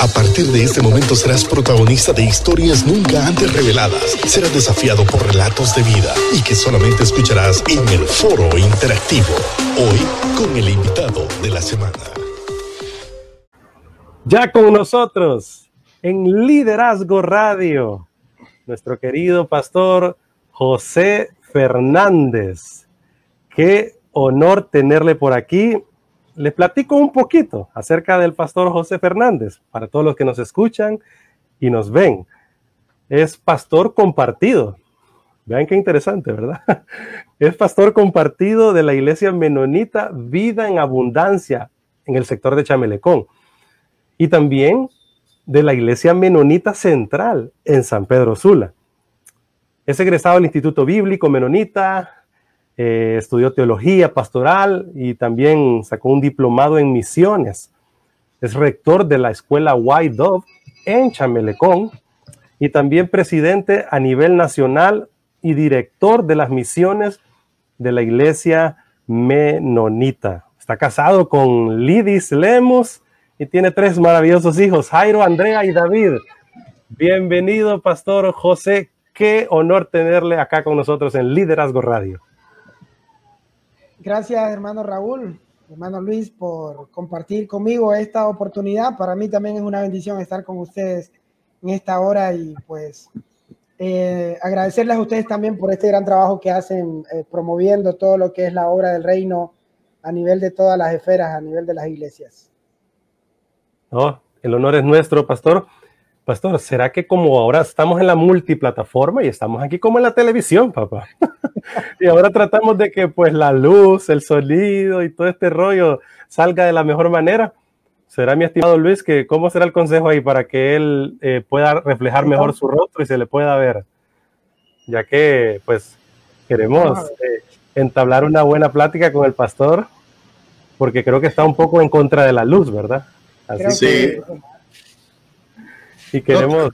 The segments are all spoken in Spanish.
A partir de este momento serás protagonista de historias nunca antes reveladas. Serás desafiado por relatos de vida y que solamente escucharás en el foro interactivo. Hoy con el invitado de la semana. Ya con nosotros en Liderazgo Radio, nuestro querido pastor José Fernández. Qué honor tenerle por aquí les platico un poquito acerca del pastor José Fernández, para todos los que nos escuchan y nos ven. Es pastor compartido. Vean qué interesante, ¿verdad? Es pastor compartido de la iglesia menonita Vida en Abundancia en el sector de Chamelecón. Y también de la iglesia menonita central en San Pedro Sula. Es egresado del Instituto Bíblico Menonita, eh, estudió teología pastoral y también sacó un diplomado en misiones. Es rector de la escuela White Dove en Chamelecón y también presidente a nivel nacional y director de las misiones de la iglesia menonita. Está casado con Lidis Lemos y tiene tres maravillosos hijos, Jairo, Andrea y David. Bienvenido, Pastor José. Qué honor tenerle acá con nosotros en Liderazgo Radio. Gracias, hermano Raúl, hermano Luis, por compartir conmigo esta oportunidad. Para mí también es una bendición estar con ustedes en esta hora y pues eh, agradecerles a ustedes también por este gran trabajo que hacen eh, promoviendo todo lo que es la obra del reino a nivel de todas las esferas, a nivel de las iglesias. Oh, el honor es nuestro, pastor. Pastor, ¿será que como ahora estamos en la multiplataforma y estamos aquí como en la televisión, papá? y ahora tratamos de que pues la luz, el sonido y todo este rollo salga de la mejor manera. ¿Será mi estimado Luis que cómo será el consejo ahí para que él eh, pueda reflejar mejor su rostro y se le pueda ver? Ya que pues queremos eh, entablar una buena plática con el pastor porque creo que está un poco en contra de la luz, ¿verdad? Así sí. Y queremos...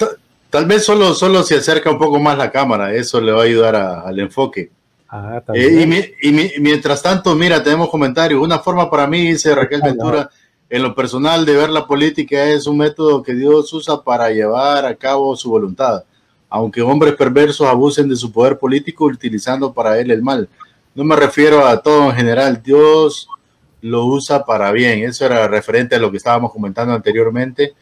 tal vez solo, solo se acerca un poco más la cámara, eso le va a ayudar al enfoque. Ah, eh, y, mientras tanto, mira, tenemos comentarios. Una forma para mí, dice Raquel Ventura, en lo personal de ver la política es un método que Dios usa para llevar a cabo su voluntad, aunque hombres perversos abusen de su poder político utilizando para él el mal. No me refiero a todo en general, Dios lo usa para bien. Eso era referente a lo que estábamos comentando anteriormente.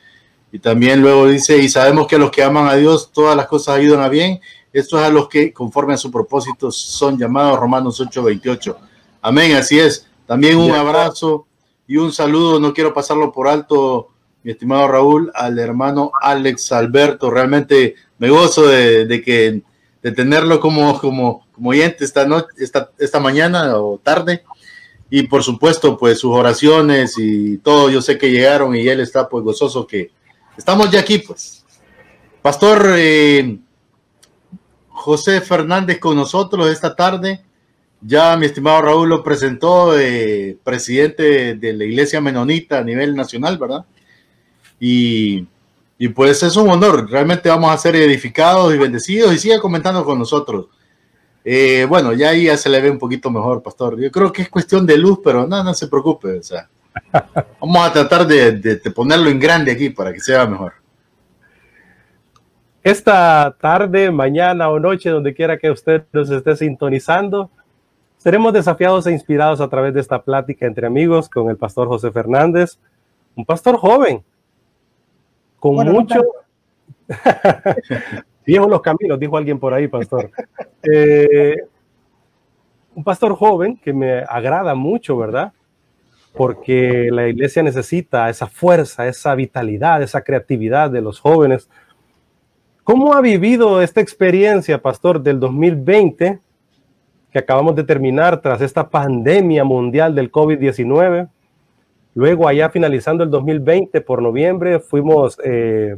Y también luego dice, y sabemos que a los que aman a Dios todas las cosas ayudan a bien. Esto es a los que conforme a su propósito son llamados Romanos 8:28. Amén, así es. También un abrazo y un saludo, no quiero pasarlo por alto, mi estimado Raúl, al hermano Alex Alberto. Realmente me gozo de, que de tenerlo como, como, como oyente esta, noche, esta, esta mañana o tarde. Y por supuesto, pues sus oraciones y todo, yo sé que llegaron y él está pues gozoso que, Estamos ya aquí, pues. Pastor eh, José Fernández con nosotros esta tarde. Ya mi estimado Raúl lo presentó, eh, presidente de la Iglesia Menonita a nivel nacional, ¿verdad? Y, pues es un honor. Realmente vamos a ser edificados y bendecidos y siga comentando con nosotros. Eh, bueno, ya ahí ya se le ve un poquito mejor, pastor. Yo creo que es cuestión de luz, pero no, no se preocupe. O sea, Vamos a tratar de, ponerlo en grande aquí para que sea mejor. Esta tarde, mañana o noche, donde quiera que usted nos esté sintonizando, seremos desafiados e inspirados a través de esta plática entre amigos con el pastor José Fernández, un pastor joven, con mucho... Viejo los caminos, dijo alguien por ahí, pastor. Eh, un pastor joven que me agrada mucho, ¿verdad? Porque la iglesia necesita esa fuerza, esa vitalidad, esa creatividad de los jóvenes. ¿Cómo ha vivido esta experiencia, pastor, del 2020 que acabamos de terminar tras esta pandemia mundial del COVID-19? Luego, allá finalizando el 2020, por noviembre, fuimos eh,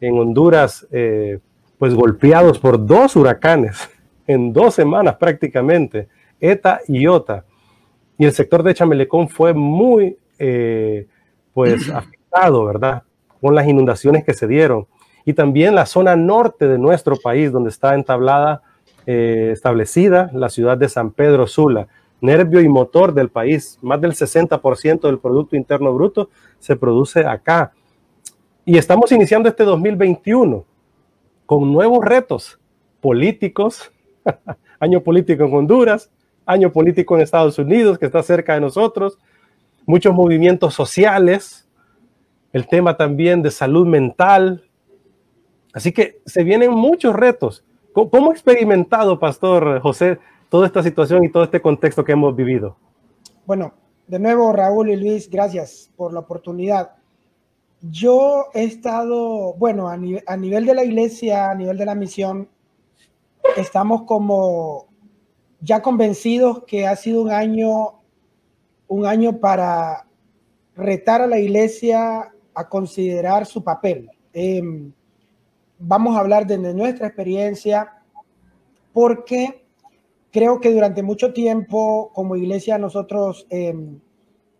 en Honduras, eh, pues golpeados por dos huracanes en dos semanas prácticamente, ETA y OTA y el sector de Chamelecón fue muy eh, pues afectado, ¿verdad? Con las inundaciones que se dieron. Y también la zona norte de nuestro país, donde está entablada, eh, establecida la ciudad de San Pedro Sula, nervio y motor del país. Más del 60% del Producto Interno Bruto se produce acá. Y estamos iniciando este 2021 con nuevos retos políticos, año político en Honduras, año político en Estados Unidos, que está cerca de nosotros, muchos movimientos sociales, el tema también de salud mental. Así que se vienen muchos retos. ¿Cómo ha experimentado, Pastor José, toda esta situación y todo este contexto que hemos vivido? Bueno, de nuevo, Raúl y Luis, gracias por la oportunidad. Yo he estado, bueno, a, a nivel de la iglesia, a nivel de la misión, estamos como ya convencidos que ha sido un año, un año para retar a la iglesia a considerar su papel. Em, vamos a hablar desde nuestra experiencia, porque creo que durante mucho tiempo como iglesia nosotros em,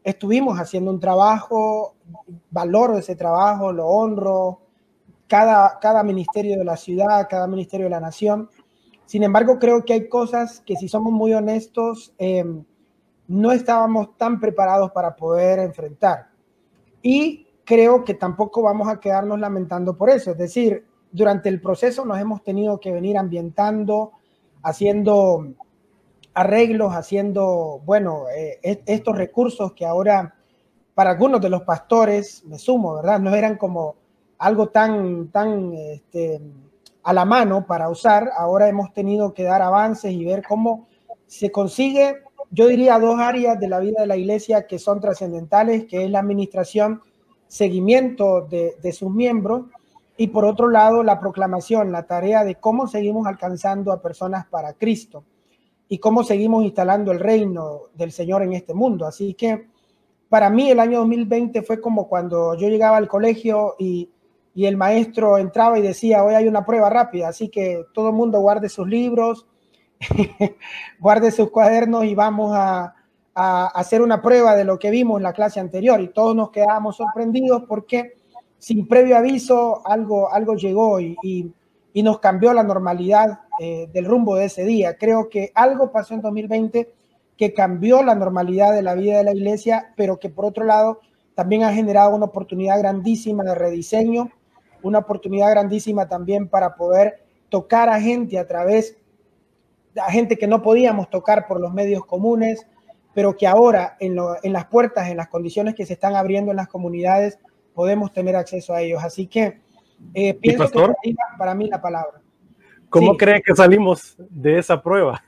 estuvimos haciendo un trabajo, valoro ese trabajo, lo honro, cada, cada ministerio de la ciudad, cada ministerio de la nación. Sin embargo, creo que hay cosas que si somos muy honestos, em, no estábamos tan preparados para poder enfrentar. Y creo que tampoco vamos a quedarnos lamentando por eso. Es decir, durante el proceso nos hemos tenido que venir ambientando, haciendo arreglos, haciendo, bueno, eh, estos recursos que ahora para algunos de los pastores, me sumo, ¿verdad? No eran como algo tan, tan este, a la mano para usar. Ahora hemos tenido que dar avances y ver cómo se consigue, yo diría, dos áreas de la vida de la iglesia que son trascendentales, que es la administración, seguimiento de, de sus miembros y por otro lado la proclamación, la tarea de cómo seguimos alcanzando a personas para Cristo y cómo seguimos instalando el reino del Señor en este mundo. Así que para mí el año 2020 fue como cuando yo llegaba al colegio y, y el maestro entraba y decía, hoy hay una prueba rápida, así que todo el mundo guarde sus libros, guarde sus cuadernos y vamos a, a, hacer una prueba de lo que vimos en la clase anterior. Y todos nos quedábamos sorprendidos porque sin previo aviso algo, algo llegó y, y, nos cambió la normalidad eh, del rumbo de ese día. Creo que algo pasó en 2020 que cambió la normalidad de la vida de la iglesia, pero que por otro lado también ha generado una oportunidad grandísima de rediseño, una oportunidad grandísima también para poder tocar a gente a través de gente que no podíamos tocar por los medios comunes, pero que ahora en, en las puertas, en las condiciones que se están abriendo en las comunidades, podemos tener acceso a ellos. Así que eh, pienso que para mí la palabra. ¿Cómo cree que salimos de esa prueba?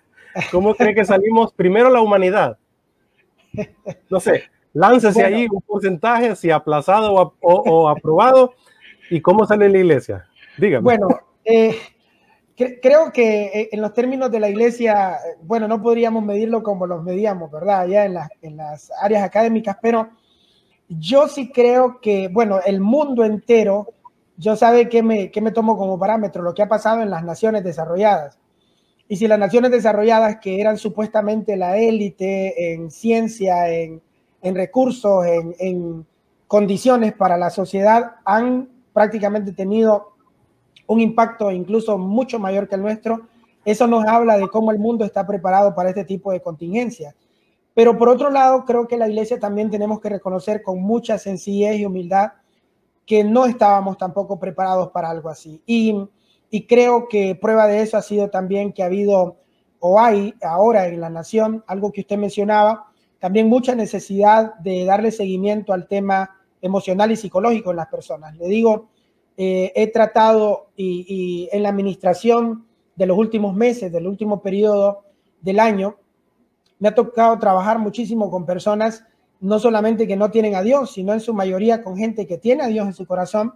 ¿Cómo cree que salimos primero la humanidad? No sé, láncese ahí un porcentaje, si aplazado o, aprobado, y cómo sale la iglesia. Dígame. Bueno, eh, creo que eh, en los términos de la iglesia, bueno, no podríamos medirlo como los medíamos, ¿verdad? Ya en, en las áreas académicas, pero yo sí creo que, bueno, el mundo entero yo sabe que me, me tomo como parámetro lo que ha pasado en las naciones desarrolladas. Y si las naciones desarrolladas, que eran supuestamente la élite en ciencia, en, recursos, en, en, condiciones para la sociedad, han prácticamente tenido un impacto incluso mucho mayor que el nuestro, eso nos habla de cómo el mundo está preparado para este tipo de contingencias. Pero por otro lado, creo que la iglesia también tenemos que reconocer con mucha sencillez y humildad que no estábamos tampoco preparados para algo así. Y, y creo que prueba de eso ha sido también que ha habido o hay ahora en la nación, algo que usted mencionaba, también mucha necesidad de darle seguimiento al tema emocional y psicológico en las personas. Le digo, eh, he tratado y, y, en la administración de los últimos meses, del último periodo del año, me ha tocado trabajar muchísimo con personas no solamente que no tienen a Dios, sino en su mayoría con gente que tiene a Dios en su corazón,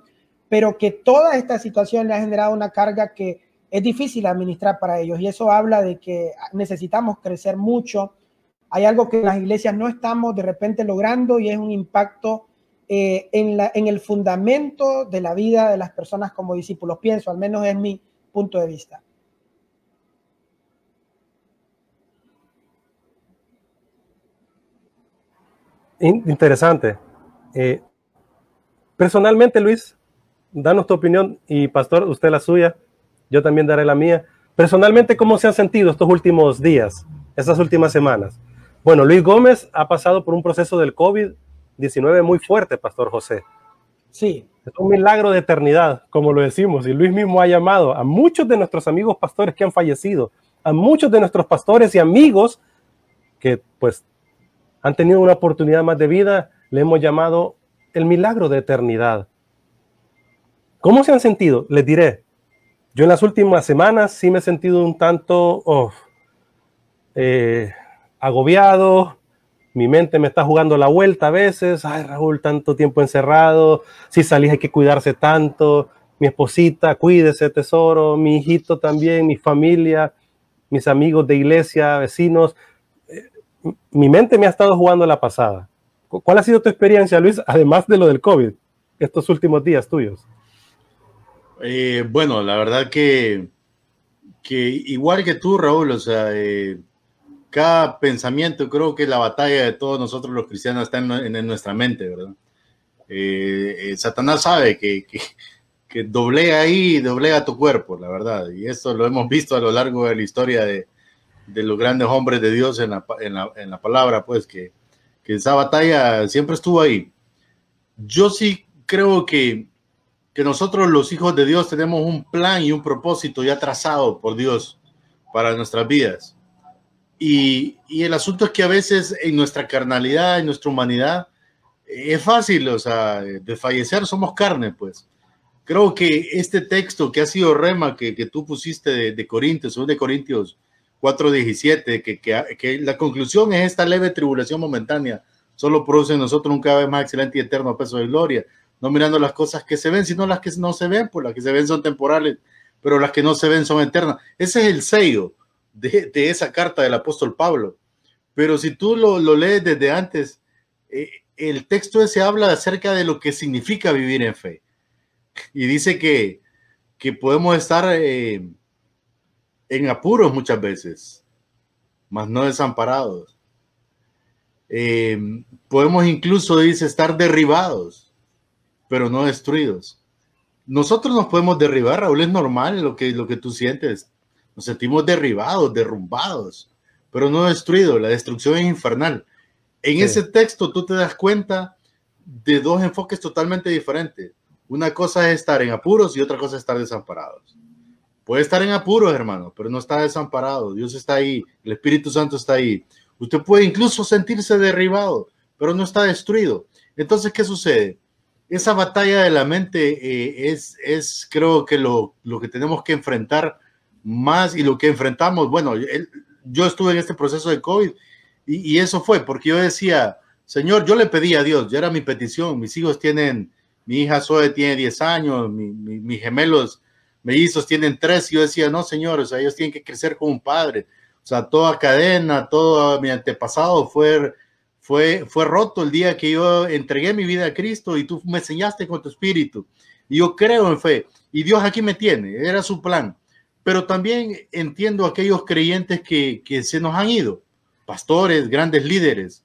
pero que toda esta situación le ha generado una carga que es difícil administrar para ellos. Y eso habla de que necesitamos crecer mucho. Hay algo que las iglesias no estamos de repente logrando y es un impacto eh, en, la, en el fundamento de la vida de las personas como discípulos. Pienso, al menos es mi punto de vista. Interesante. Eh, personalmente, Luis, danos tu opinión y Pastor, usted la suya, yo también daré la mía. Personalmente, ¿cómo se han sentido estos últimos días, estas últimas semanas? Bueno, Luis Gómez ha pasado por un proceso del COVID-19 muy fuerte, Pastor José. Sí. Es un milagro de eternidad, como lo decimos, y Luis mismo ha llamado a muchos de nuestros amigos pastores que han fallecido, a muchos de nuestros pastores y amigos que pues han tenido una oportunidad más de vida, le hemos llamado el milagro de eternidad. ¿Cómo se han sentido? Les diré, yo en las últimas semanas sí me he sentido un tanto oh, eh, agobiado, mi mente me está jugando la vuelta a veces, ay Raúl, tanto tiempo encerrado, si salís hay que cuidarse tanto, mi esposita, cuídese tesoro, mi hijito también, mi familia, mis amigos de iglesia, vecinos, eh, mi mente me ha estado jugando la pasada. ¿Cuál ha sido tu experiencia, Luis, además de lo del COVID, estos últimos días tuyos? Eh, bueno, la verdad que, que igual que tú, Raúl, o sea, eh, cada pensamiento, creo que la batalla de todos nosotros los cristianos está en, nuestra mente, ¿verdad? Eh, Satanás sabe que, que, que, doblega ahí, doblega tu cuerpo, la verdad, y esto lo hemos visto a lo largo de la historia de, de los grandes hombres de Dios en la, en la, en la palabra, pues que, que esa batalla siempre estuvo ahí. Yo sí creo que que nosotros los hijos de Dios tenemos un plan y un propósito ya trazado por Dios para nuestras vidas. Y, el asunto es que a veces en nuestra carnalidad, en nuestra humanidad, es fácil, o sea, de fallecer somos carne, pues. Creo que este texto que ha sido rema que, que tú pusiste de, de Corintios, de Corintios 4:17, que, que, que la conclusión es esta leve tribulación momentánea, solo produce en nosotros un cada vez más excelente y eterno peso de gloria no mirando las cosas que se ven, sino las que no se ven, pues las que se ven son temporales, pero las que no se ven son eternas. Ese es el sello de, esa carta del apóstol Pablo. Pero si tú lo, lees desde antes, eh, el texto ese habla acerca de lo que significa vivir en fe. Y dice que, que podemos estar eh, en apuros muchas veces, mas no desamparados. Eh, podemos incluso, dice, estar derribados pero no destruidos. Nosotros nos podemos derribar, Raúl, es normal lo que, lo que tú sientes. Nos sentimos derribados, derrumbados, pero no destruidos. La destrucción es infernal. En ese texto tú te das cuenta de dos enfoques totalmente diferentes. Una cosa es estar en apuros y otra cosa es estar desamparados. Puede estar en apuros, hermano, pero no está desamparado. Dios está ahí, el Espíritu Santo está ahí. Usted puede incluso sentirse derribado, pero no está destruido. Entonces, ¿qué sucede? esa batalla de la mente eh, es, es, creo que lo, lo, que tenemos que enfrentar más y lo que enfrentamos, bueno, yo estuve en este proceso de COVID y, eso fue porque yo decía, Señor, yo le pedí a Dios, ya era mi petición, mis hijos tienen, mi hija Zoe tiene 10 años, mi, mis gemelos mellizos tienen 3, y yo decía, no, Señor, o ellos tienen que crecer como un padre, o sea, toda cadena, todo mi antepasado fue fue, fue roto el día que yo entregué mi vida a Cristo y tú me enseñaste con tu espíritu. Y yo creo en fe. Y Dios aquí me tiene, era su plan. Pero también entiendo aquellos creyentes que, que se nos han ido, pastores, grandes líderes.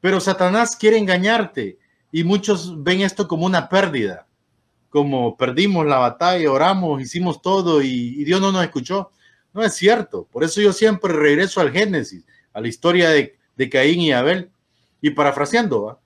Pero Satanás quiere engañarte y muchos ven esto como una pérdida, como perdimos la batalla, oramos, hicimos todo y, y Dios no nos escuchó. No es cierto. Por eso yo siempre regreso al Génesis, a la historia de, de Caín y Abel y parafraseando,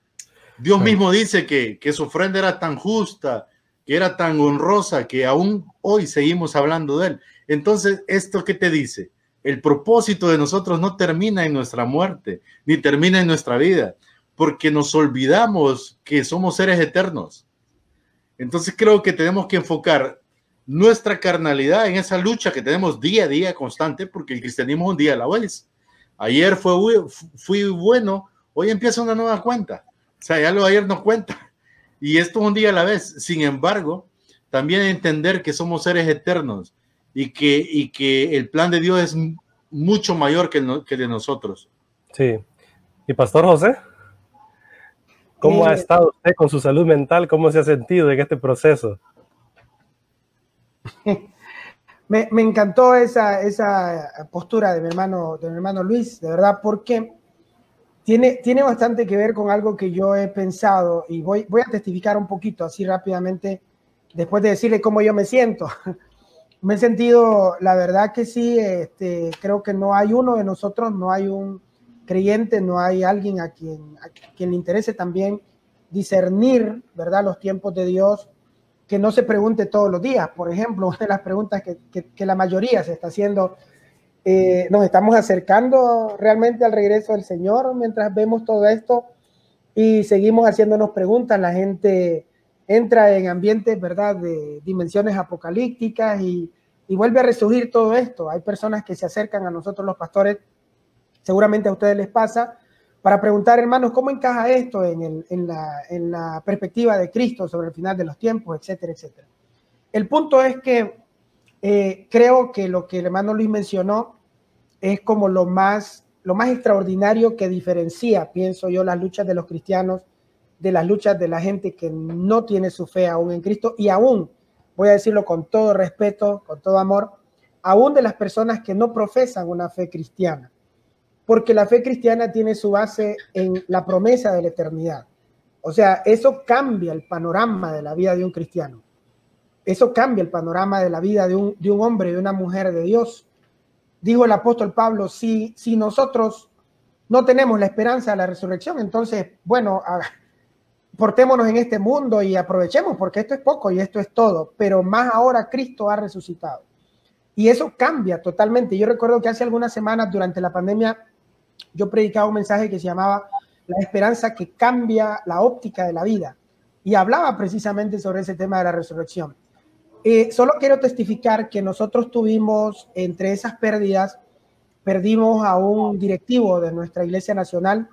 Dios mismo dice que, que su ofrenda era tan justa, que era tan honrosa, que aún hoy seguimos hablando de él. Entonces, ¿esto qué te dice? El propósito de nosotros no termina en nuestra muerte, ni termina en nuestra vida, porque nos olvidamos que somos seres eternos. Entonces creo que tenemos que enfocar nuestra carnalidad en esa lucha que tenemos día a día constante, porque el cristianismo es un día a la vez. Ayer fue, fui bueno, Hoy empieza una nueva cuenta. O sea, ya lo ayer no cuenta. Y esto un día a la vez. Sin embargo, también entender que somos seres eternos y que, y que el plan de Dios es mucho mayor que el, que de nosotros. Sí. ¿Y Pastor José? ¿Cómo ha estado usted con su salud mental? ¿Cómo se ha sentido en este proceso? Me, me encantó esa, esa postura de mi hermano, de mi hermano Luis, de verdad, porque tiene, tiene bastante que ver con algo que yo he pensado y voy, voy a testificar un poquito así rápidamente después de decirle cómo yo me siento. me he sentido, la verdad que sí, este, creo que no hay uno de nosotros, no hay un creyente, no hay alguien a quien, a quien le interese también discernir, ¿verdad?, los tiempos de Dios, que no se pregunte todos los días. Por ejemplo, una de las preguntas que, la mayoría se está haciendo, eh, nos estamos acercando realmente al regreso del Señor mientras vemos todo esto y seguimos haciéndonos preguntas. La gente entra en ambientes, ¿verdad?, de dimensiones apocalípticas y, y vuelve a resurgir todo esto. Hay personas que se acercan a nosotros los pastores, seguramente a ustedes les pasa, para preguntar, hermanos, ¿cómo encaja esto en, la, perspectiva de Cristo sobre el final de los tiempos, etcétera, etcétera? El punto es que eh, creo que lo que el hermano Luis mencionó es como lo más, lo más extraordinario que diferencia, pienso yo, las luchas de los cristianos de las luchas de la gente que no tiene su fe aún en Cristo y aún, voy a decirlo con todo respeto, con todo amor, aún de las personas que no profesan una fe cristiana porque la fe cristiana tiene su base en la promesa de la eternidad. O sea, eso cambia el panorama de la vida de un cristiano. Eso cambia el panorama de la vida de un, de un hombre de una mujer de Dios. Dijo el apóstol Pablo, si, si nosotros no tenemos la esperanza de la resurrección, entonces, bueno, portémonos en este mundo y aprovechemos, porque esto es poco y esto es todo, pero más ahora Cristo ha resucitado. Y eso cambia totalmente. Yo recuerdo que hace algunas semanas durante la pandemia yo predicaba un mensaje que se llamaba La esperanza que cambia la óptica de la vida y hablaba precisamente sobre ese tema de la resurrección. Eh, solo quiero testificar que nosotros tuvimos entre esas pérdidas, perdimos a un directivo de nuestra Iglesia Nacional,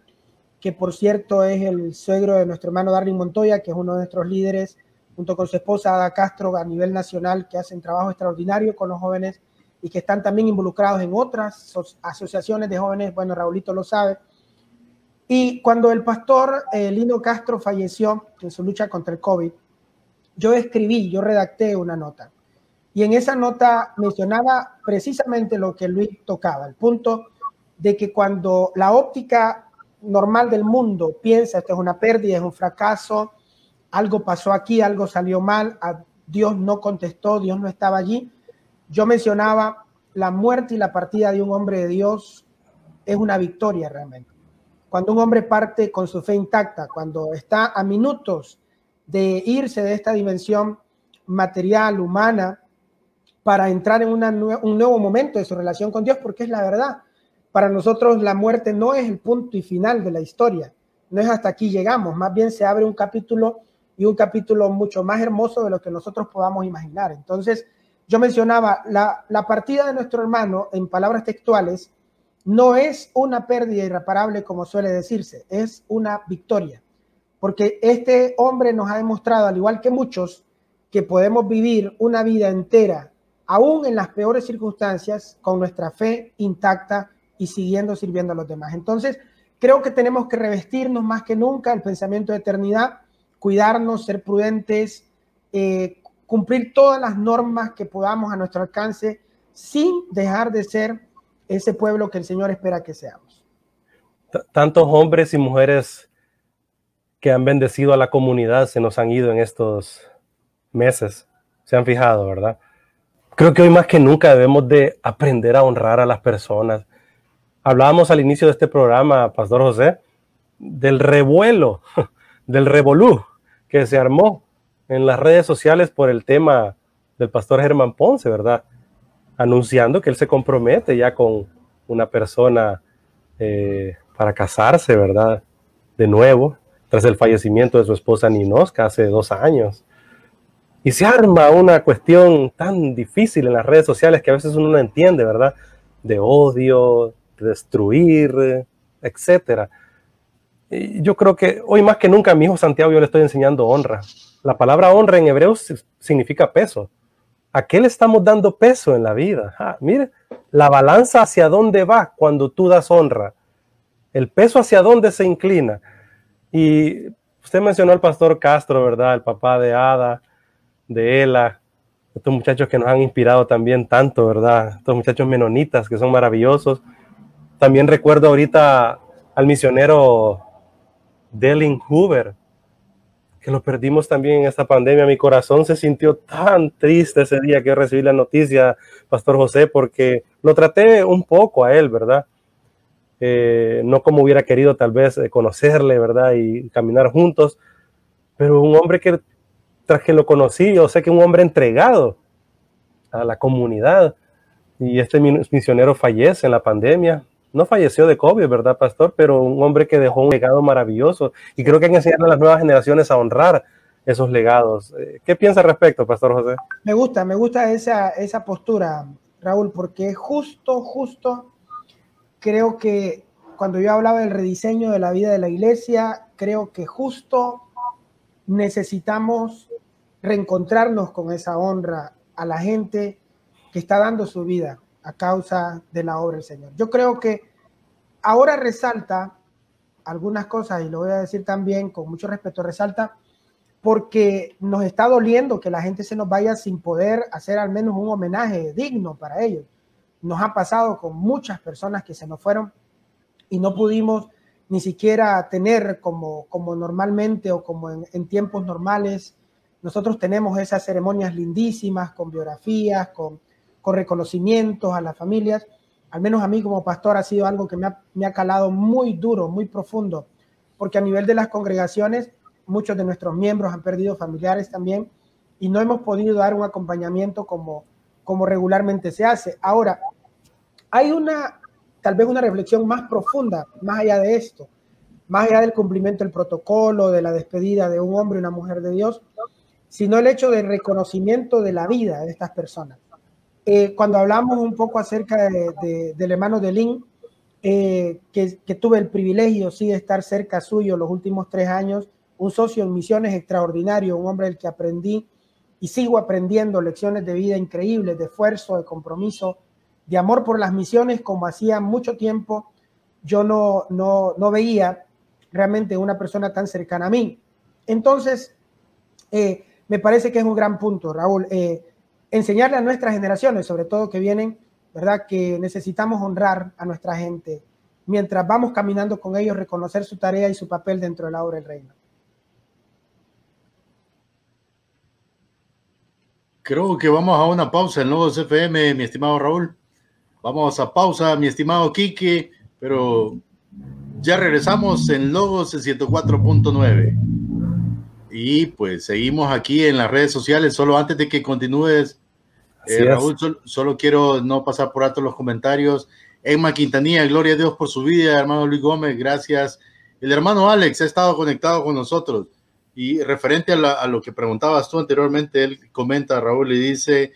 que por cierto es el suegro de nuestro hermano Darling Montoya, que es uno de nuestros líderes, junto con su esposa Ada Castro a nivel nacional, que hacen trabajo extraordinario con los jóvenes y que están también involucrados en otras asociaciones de jóvenes, bueno, Raulito lo sabe. Y cuando el pastor eh, Lino Castro falleció en su lucha contra el COVID, yo escribí, yo redacté una nota. Y en esa nota mencionaba precisamente lo que Luis tocaba, el punto de que cuando la óptica normal del mundo piensa esto es una pérdida, es un fracaso, algo pasó aquí, algo salió mal, Dios no contestó, Dios no estaba allí, yo mencionaba la muerte y la partida de un hombre de Dios es una victoria realmente. Cuando un hombre parte con su fe intacta, cuando está a minutos de irse de esta dimensión material, humana, para entrar en un nuevo momento de su relación con Dios, porque es la verdad. Para nosotros la muerte no es el punto y final de la historia, no es hasta aquí llegamos, más bien se abre un capítulo y un capítulo mucho más hermoso de lo que nosotros podamos imaginar. Entonces, yo mencionaba, la, la partida de nuestro hermano, en palabras textuales, no es una pérdida irreparable como suele decirse, es una victoria. Porque este hombre nos ha demostrado, al igual que muchos, que podemos vivir una vida entera, aún en las peores circunstancias, con nuestra fe intacta y siguiendo sirviendo a los demás. Entonces, creo que tenemos que revestirnos más que nunca el pensamiento de eternidad, cuidarnos, ser prudentes, eh, cumplir todas las normas que podamos a nuestro alcance sin dejar de ser ese pueblo que el Señor espera que seamos. Tantos hombres y mujeres que han bendecido a la comunidad se nos han ido en estos meses, se han fijado, ¿verdad? Creo que hoy más que nunca debemos de aprender a honrar a las personas. Hablábamos al inicio de este programa, Pastor José, del revuelo, del revolú que se armó en las redes sociales por el tema del pastor Germán Ponce, ¿verdad? Anunciando que él se compromete ya con una persona eh, para casarse, ¿verdad? De nuevo, tras el fallecimiento de su esposa Ninosca hace dos años. Y se arma una cuestión tan difícil en las redes sociales que a veces uno no entiende, ¿verdad? De odio, destruir. Y yo creo que hoy más que nunca a mi hijo Santiago yo le estoy enseñando honra la palabra honra en hebreo significa peso. ¿A qué le estamos dando peso en la vida? Ah, mire, la balanza hacia dónde va cuando tú das honra. El peso hacia dónde se inclina. Y usted mencionó al pastor Castro, ¿verdad? El papá de Ada, de Ela, estos muchachos que nos han inspirado también tanto, ¿verdad? Estos muchachos menonitas que son maravillosos. También recuerdo ahorita al misionero Delin Hoover, que lo perdimos también en esta pandemia. Mi corazón se sintió tan triste ese día que recibí la noticia, Pastor José, porque lo traté un poco a él, ¿verdad? Eh, no como hubiera querido tal vez eh, conocerle, ¿verdad? Y caminar juntos, pero un hombre que tras que lo conocí, yo sé que un hombre entregado a la comunidad y este misionero fallece en la pandemia. No falleció de COVID, ¿verdad, pastor? Pero un hombre que dejó un legado maravilloso y creo que hay que enseñarle a las nuevas generaciones a honrar esos legados. Eh, ¿Qué piensa al respecto, Pastor José? Me gusta, me gusta esa, esa postura, Raúl, porque justo, justo creo que cuando yo hablaba del rediseño de la vida de la iglesia, creo que justo necesitamos reencontrarnos con esa honra a la gente que está dando su vida a causa de la obra del Señor. Yo creo que ahora resalta algunas cosas, y lo voy a decir también con mucho respeto, resalta porque nos está doliendo que la gente se nos vaya sin poder hacer al menos un homenaje digno para ellos. Nos ha pasado con muchas personas que se nos fueron y no pudimos ni siquiera tener como, como normalmente o como en, tiempos normales. Nosotros tenemos esas ceremonias lindísimas con biografías, con, con reconocimientos a las familias. Al menos a mí como pastor ha sido algo que me ha, me ha calado muy duro, muy profundo, porque a nivel de las congregaciones muchos de nuestros miembros han perdido familiares también y no hemos podido dar un acompañamiento como, como regularmente se hace. Ahora, hay una, tal vez una reflexión más profunda, más allá de esto, más allá del cumplimiento del protocolo, de la despedida de un hombre y una mujer de Dios, sino el hecho del reconocimiento de la vida de estas personas. Eh, cuando hablamos un poco acerca de, del hermano de Lynn, eh, que, que, tuve el privilegio sí de estar cerca suyo los últimos tres años, un socio en misiones extraordinario, un hombre del que aprendí y sigo aprendiendo lecciones de vida increíbles, de esfuerzo, de compromiso, de amor por las misiones, como hacía mucho tiempo yo no, no, no veía realmente una persona tan cercana a mí. Entonces, eh, me parece que es un gran punto, Raúl, eh, enseñarle a nuestras generaciones, sobre todo que vienen, ¿verdad? Que necesitamos honrar a nuestra gente mientras vamos caminando con ellos, reconocer su tarea y su papel dentro de la obra del reino. Creo que vamos a una pausa en Logos FM, mi estimado Raúl. Vamos a pausa, mi estimado Quique, pero ya regresamos en Logos 104.9. Y pues seguimos aquí en las redes sociales. Solo antes de que continúes, eh, Raúl, solo, quiero no pasar por alto los comentarios. Emma Quintanilla, gloria a Dios por su vida, hermano Luis Gómez, gracias. El hermano Alex ha estado conectado con nosotros. Y referente a, lo que preguntabas tú anteriormente, él comenta, Raúl, y dice,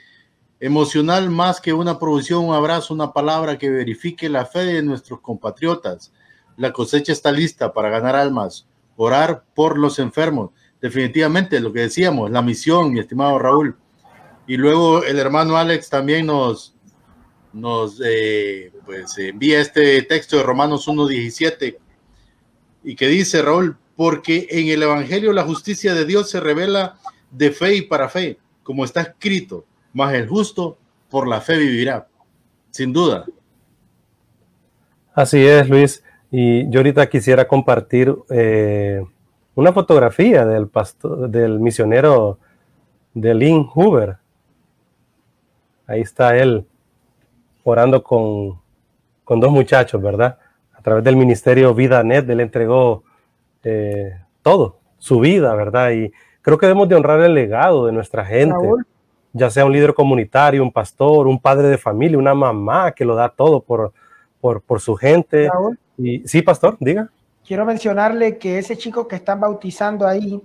emocional más que una producción, un abrazo, una palabra que verifique la fe de nuestros compatriotas. La cosecha está lista para ganar almas, orar por los enfermos. Definitivamente, lo que decíamos, la misión, mi estimado Raúl. Y luego el hermano Alex también nos, nos eh, pues, envía este texto de Romanos 1.17 y que dice, Raúl, porque en el Evangelio la justicia de Dios se revela de fe y para fe, como está escrito, más el justo por la fe vivirá, sin duda. Así es, Luis. Y yo ahorita quisiera compartir eh, una fotografía del pastor, del misionero de Lynn Hoover. Ahí está él orando con, con dos muchachos, ¿verdad? A través del ministerio Vida Net, él entregó eh, todo, su vida, ¿verdad? Y creo que debemos de honrar el legado de nuestra gente, ya sea un líder comunitario, un pastor, un padre de familia, una mamá que lo da todo por, por, su gente. Y sí, pastor, diga. Quiero mencionarle que ese chico que están bautizando ahí,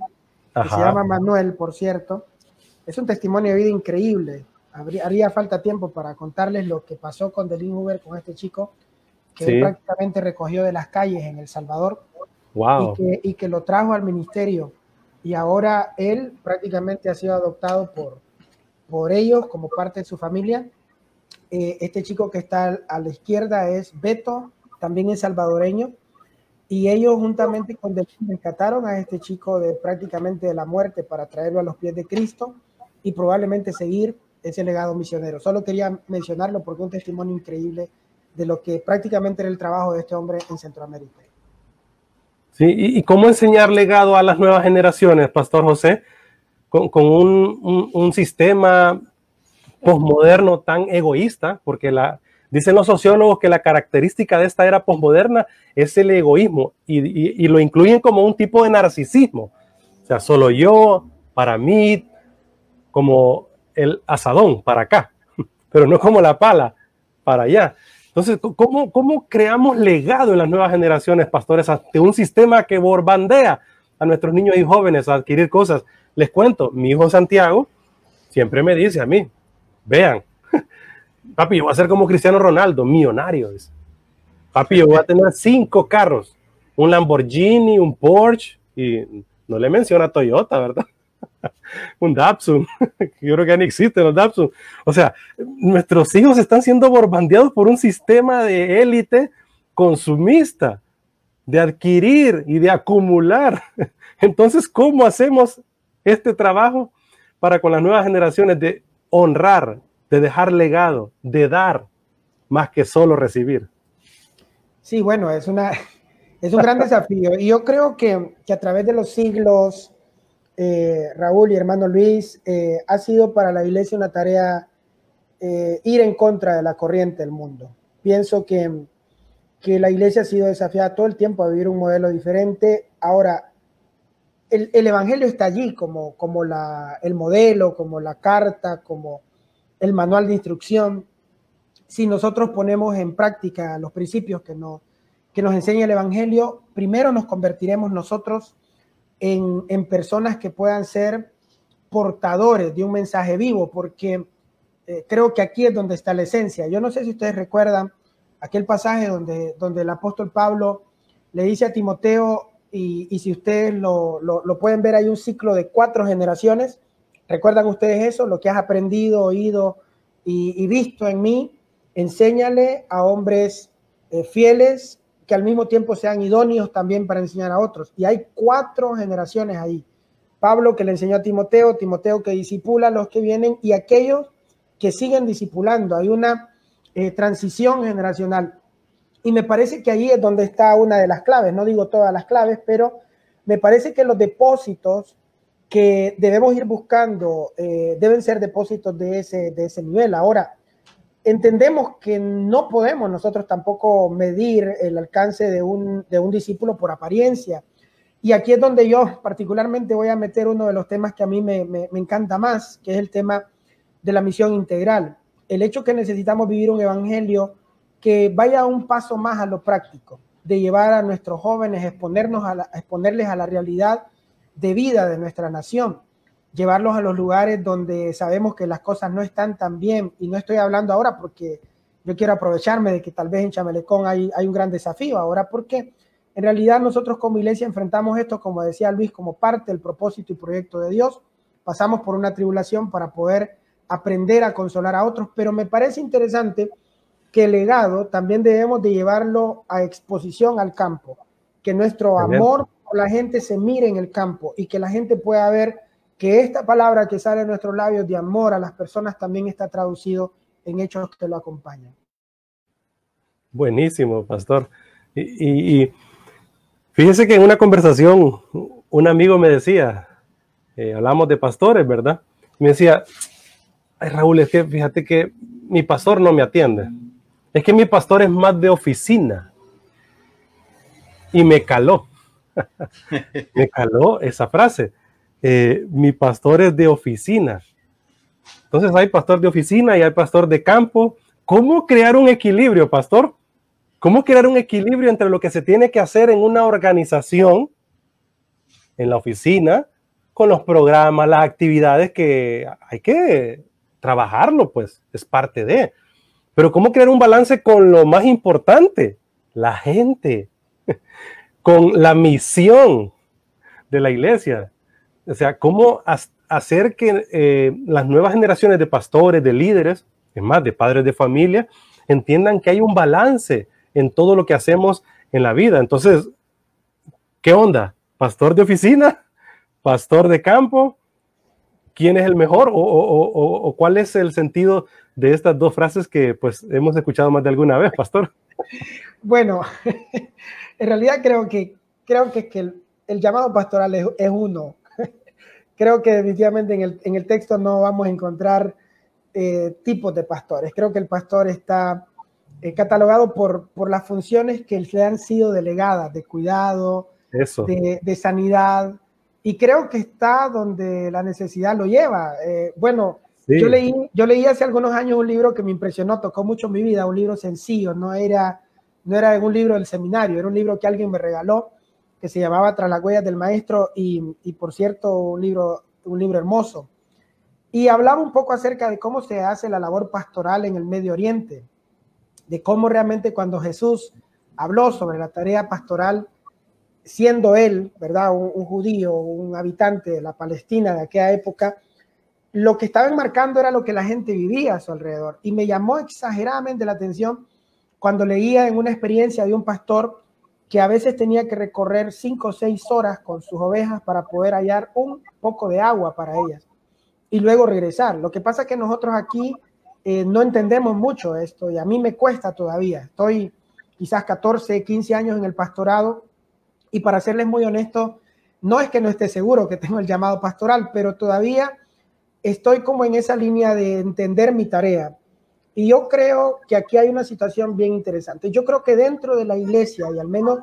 que se llama Manuel, por cierto, es un testimonio de vida increíble. Habría, haría falta tiempo para contarles lo que pasó con Delin Uber, con este chico, que prácticamente recogió de las calles en El Salvador y, que, lo trajo al ministerio. Y ahora él prácticamente ha sido adoptado por, por ellos como parte de su familia. Eh, este chico que está a la izquierda es Beto, también es salvadoreño. Y ellos juntamente con rescataron a este chico de prácticamente de la muerte para traerlo a los pies de Cristo y probablemente seguir ese legado misionero. Solo quería mencionarlo porque es un testimonio increíble de lo que prácticamente era el trabajo de este hombre en Centroamérica. ¿Y, cómo enseñar legado a las nuevas generaciones, Pastor José? Con, un, sistema posmoderno tan egoísta, porque la, dicen los sociólogos que la característica de esta era posmoderna es el egoísmo y, lo incluyen como un tipo de narcisismo. sea, solo yo, para mí, como el asadón para acá, pero no como la pala para allá. Entonces, ¿cómo, ¿cómo creamos legado en las nuevas generaciones, pastores, ante un sistema que borbandea a nuestros niños y jóvenes a adquirir cosas? Les cuento, mi hijo Santiago siempre me dice a mí, vean, papi, yo voy a ser como Cristiano Ronaldo, millonario. Papi, yo voy a tener cinco carros, un Lamborghini, un Porsche, y no le menciona Toyota, ¿verdad? un Datsun. Yo creo que ya ni existen los Datsun. O sea, nuestros hijos están siendo bombardeados por un sistema de élite consumista, de adquirir y de acumular. Entonces, ¿cómo hacemos este trabajo para con las nuevas generaciones de honrar, de dejar legado, de dar, más que solo recibir? Sí, bueno, es, una, es un gran desafío. Y yo creo que, que a través de los siglos, eh, Raúl y hermano Luis, eh, ha sido para la iglesia una tarea eh, ir en contra de la corriente del mundo. Pienso que, que la iglesia ha sido desafiada todo el tiempo a vivir un modelo diferente. Ahora, el, el evangelio está allí como, como la, el modelo, como la carta, como el manual de instrucción. Si nosotros ponemos en práctica los principios que nos, que nos enseña el evangelio, primero nos convertiremos nosotros en, personas que puedan ser portadores de un mensaje vivo, porque eh, creo que aquí es donde está la esencia. Yo no sé si ustedes recuerdan aquel pasaje donde, donde el apóstol Pablo le dice a Timoteo, y, si ustedes lo, pueden ver, hay un ciclo de cuatro generaciones. ¿Recuerdan ustedes eso? Lo que has aprendido, oído y, visto en mí, enséñale a hombres eh, fieles que al mismo tiempo sean idóneos también para enseñar a otros. Y hay cuatro generaciones ahí. Pablo que le enseñó a Timoteo, Timoteo que disipula a los que vienen y aquellos que siguen disipulando. Hay una eh, transición generacional. Y me parece que ahí es donde está una de las claves. No digo todas las claves, pero me parece que los depósitos que debemos ir buscando eh, deben ser depósitos de ese, de ese nivel. Ahora, entendemos que no podemos nosotros tampoco medir el alcance de un, discípulo por apariencia. Y aquí es donde yo particularmente voy a meter uno de los temas que a mí me, encanta más, que es el tema de la misión integral. El hecho que necesitamos vivir un evangelio que vaya un paso más a lo práctico, de llevar a nuestros jóvenes, exponernos a exponerles a la realidad de vida de nuestra nación llevarlos a los lugares donde sabemos que las cosas no están tan bien. Y no estoy hablando ahora porque yo quiero aprovecharme de que tal vez en Chamelecón hay, hay un gran desafío. Ahora, porque en realidad nosotros como iglesia enfrentamos esto, como decía Luis, como parte del propósito y proyecto de Dios. Pasamos por una tribulación para poder aprender a consolar a otros, pero me parece interesante que el legado también debemos de llevarlo a exposición al campo, que nuestro amor por la gente se mire en el campo y que la gente pueda ver que esta palabra que sale de nuestros labios de amor a las personas también está traducido en hechos que lo acompañan. Buenísimo, pastor. Y, fíjese que en una conversación un amigo me decía, eh, hablamos de pastores, ¿verdad? Me decía, ay Raúl, es que fíjate que mi pastor no me atiende. Es que mi pastor es más de oficina. Y me caló. me caló esa frase. Eh, mi pastor es de oficina. Entonces hay pastor de oficina y hay pastor de campo. ¿Cómo crear un equilibrio, pastor? ¿Cómo crear un equilibrio entre lo que se tiene que hacer en una organización, en la oficina, con los programas, las actividades que hay que trabajarlo, pues es parte de. Pero ¿cómo crear un balance con lo más importante? La gente, con la misión de la iglesia. O sea, cómo hacer que eh, las nuevas generaciones de pastores, de líderes, es más, de padres de familia, entiendan que hay un balance en todo lo que hacemos en la vida. Entonces, ¿qué onda? ¿Pastor de oficina? ¿Pastor de campo? ¿Quién es el mejor? ¿O, cuál es el sentido de estas dos frases que pues hemos escuchado más de alguna vez, pastor? Bueno, en realidad creo que, creo que, que el, llamado pastoral es uno, creo que definitivamente en el, en el texto no vamos a encontrar eh, tipos de pastores. Creo que el pastor está eh, catalogado por, por las funciones que le han sido delegadas, de cuidado, De, de, sanidad, y creo que está donde la necesidad lo lleva. Eh, bueno, yo, leí, yo leí hace algunos años un libro que me impresionó, tocó mucho mi vida, un libro sencillo, no era, no era un libro del seminario, era un libro que alguien me regaló que se llamaba Tras las huellas del maestro y, por cierto, un libro, un libro hermoso. Y hablaba un poco acerca de cómo se hace la labor pastoral en el Medio Oriente, de cómo realmente cuando Jesús habló sobre la tarea pastoral, siendo él, ¿verdad?, un, judío, un habitante de la Palestina de aquella época, lo que estaba enmarcando era lo que la gente vivía a su alrededor. Y me llamó exageradamente la atención cuando leía en una experiencia de un pastor que a veces tenía que recorrer cinco o seis horas con sus ovejas para poder hallar un poco de agua para ellas y luego regresar. Lo que pasa es que nosotros aquí eh, no entendemos mucho esto y a mí me cuesta todavía. Estoy quizás 14, 15 años en el pastorado y para serles muy honesto, no es que no esté seguro que tengo el llamado pastoral, pero todavía estoy como en esa línea de entender mi tarea. Y yo creo que aquí hay una situación bien interesante. Yo creo que dentro de la iglesia, y al menos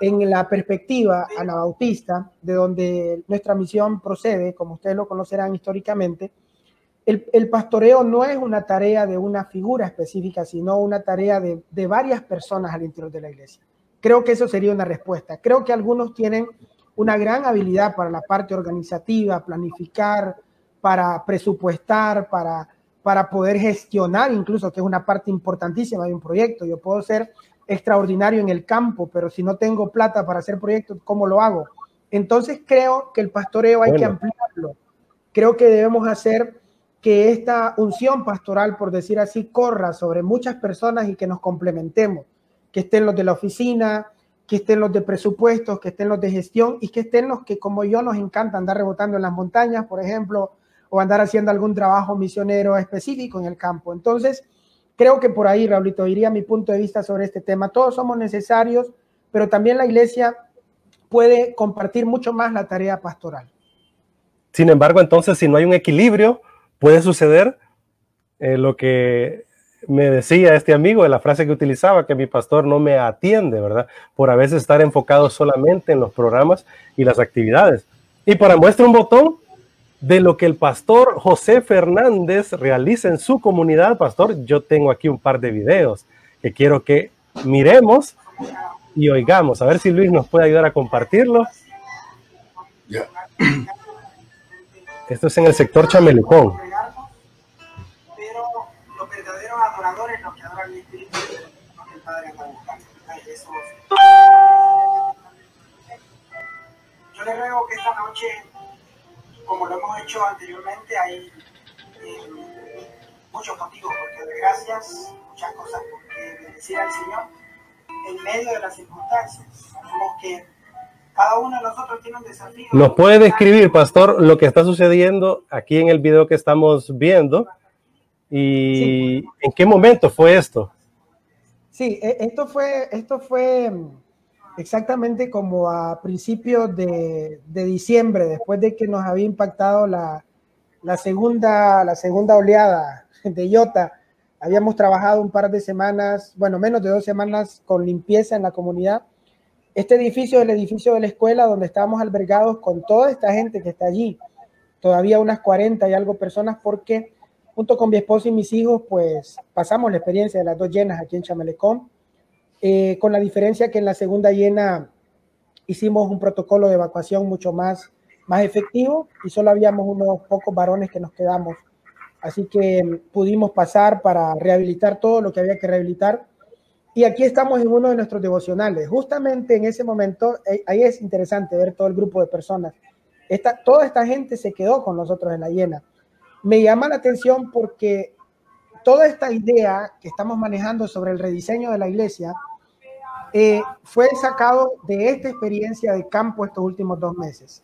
en la perspectiva anabautista, de donde nuestra misión procede, como ustedes lo conocerán históricamente, el, el, pastoreo no es una tarea de una figura específica, sino una tarea de, de varias personas al interior de la iglesia. Creo que eso sería una respuesta. Creo que algunos tienen una gran habilidad para la parte organizativa, planificar, para presupuestar, para, para poder gestionar, incluso, que es una parte importantísima de un proyecto. Yo puedo ser extraordinario en el campo, pero si no tengo plata para hacer proyectos, ¿cómo lo hago? Entonces creo que el pastoreo hay que ampliarlo. Creo que debemos hacer que esta unción pastoral, por decir así, corra sobre muchas personas y que nos complementemos que estén los de la oficina, que estén los de presupuestos, que estén los de gestión y que estén los que como yo nos encanta andar rebotando en las montañas, por ejemplo, o andar haciendo algún trabajo misionero específico en el campo. Entonces, creo que por ahí, Raulito, iría mi punto de vista sobre este tema. Todos somos necesarios, pero también la iglesia puede compartir mucho más la tarea pastoral. Sin embargo, entonces, si no hay un equilibrio, puede suceder eh, lo que me decía este amigo de la frase que utilizaba, que mi pastor no me atiende, ¿verdad? Por a veces estar enfocado solamente en los programas y las actividades. Y para muestra un botón de lo que el pastor José Fernández realiza en su comunidad, pastor, yo tengo aquí un par de videos que quiero que miremos y oigamos. A ver si Luis nos puede ayudar a compartirlo. Esto es en el sector Chamelucón adoradores los que adoran el Espíritu, Padre anda buscando. Yo le ruego que esta noche, como lo hemos hecho anteriormente, hay eh, muchos motivos porque de gracias, muchas cosas porque bendecir al Señor en medio de las circunstancias. Sabemos que cada uno de nosotros tiene un desafío. ¿Nos puede describir, pastor, lo que está sucediendo aquí en el video que estamos viendo? ¿Y en qué momento fue esto? Sí, e, esto fue, esto fue mm, exactamente como a principios de, de diciembre, después de que nos había impactado la, la, segunda, la segunda oleada de IOTA. Habíamos trabajado un par de semanas, bueno, menos de dos semanas con limpieza en la comunidad. Este edificio es el edificio de la escuela donde estábamos albergados con toda esta gente que está allí. Todavía unas 40 y algo personas porque junto con mi esposa y mis hijos, pues pasamos la experiencia de las dos llenas aquí en Chamelecón, eh, con la diferencia que en la segunda llena hicimos un protocolo de evacuación mucho más, más efectivo y solo habíamos unos pocos varones que nos quedamos. Así que mm, pudimos pasar para rehabilitar todo lo que había que rehabilitar. Y aquí estamos en uno de nuestros devocionales. Justamente en ese momento, eh, ahí es interesante ver todo el grupo de personas. Esta, toda esta gente se quedó con nosotros en la llena me llama la atención porque toda esta idea que estamos manejando sobre el rediseño de la iglesia eh, fue sacado de esta experiencia de campo estos últimos dos meses.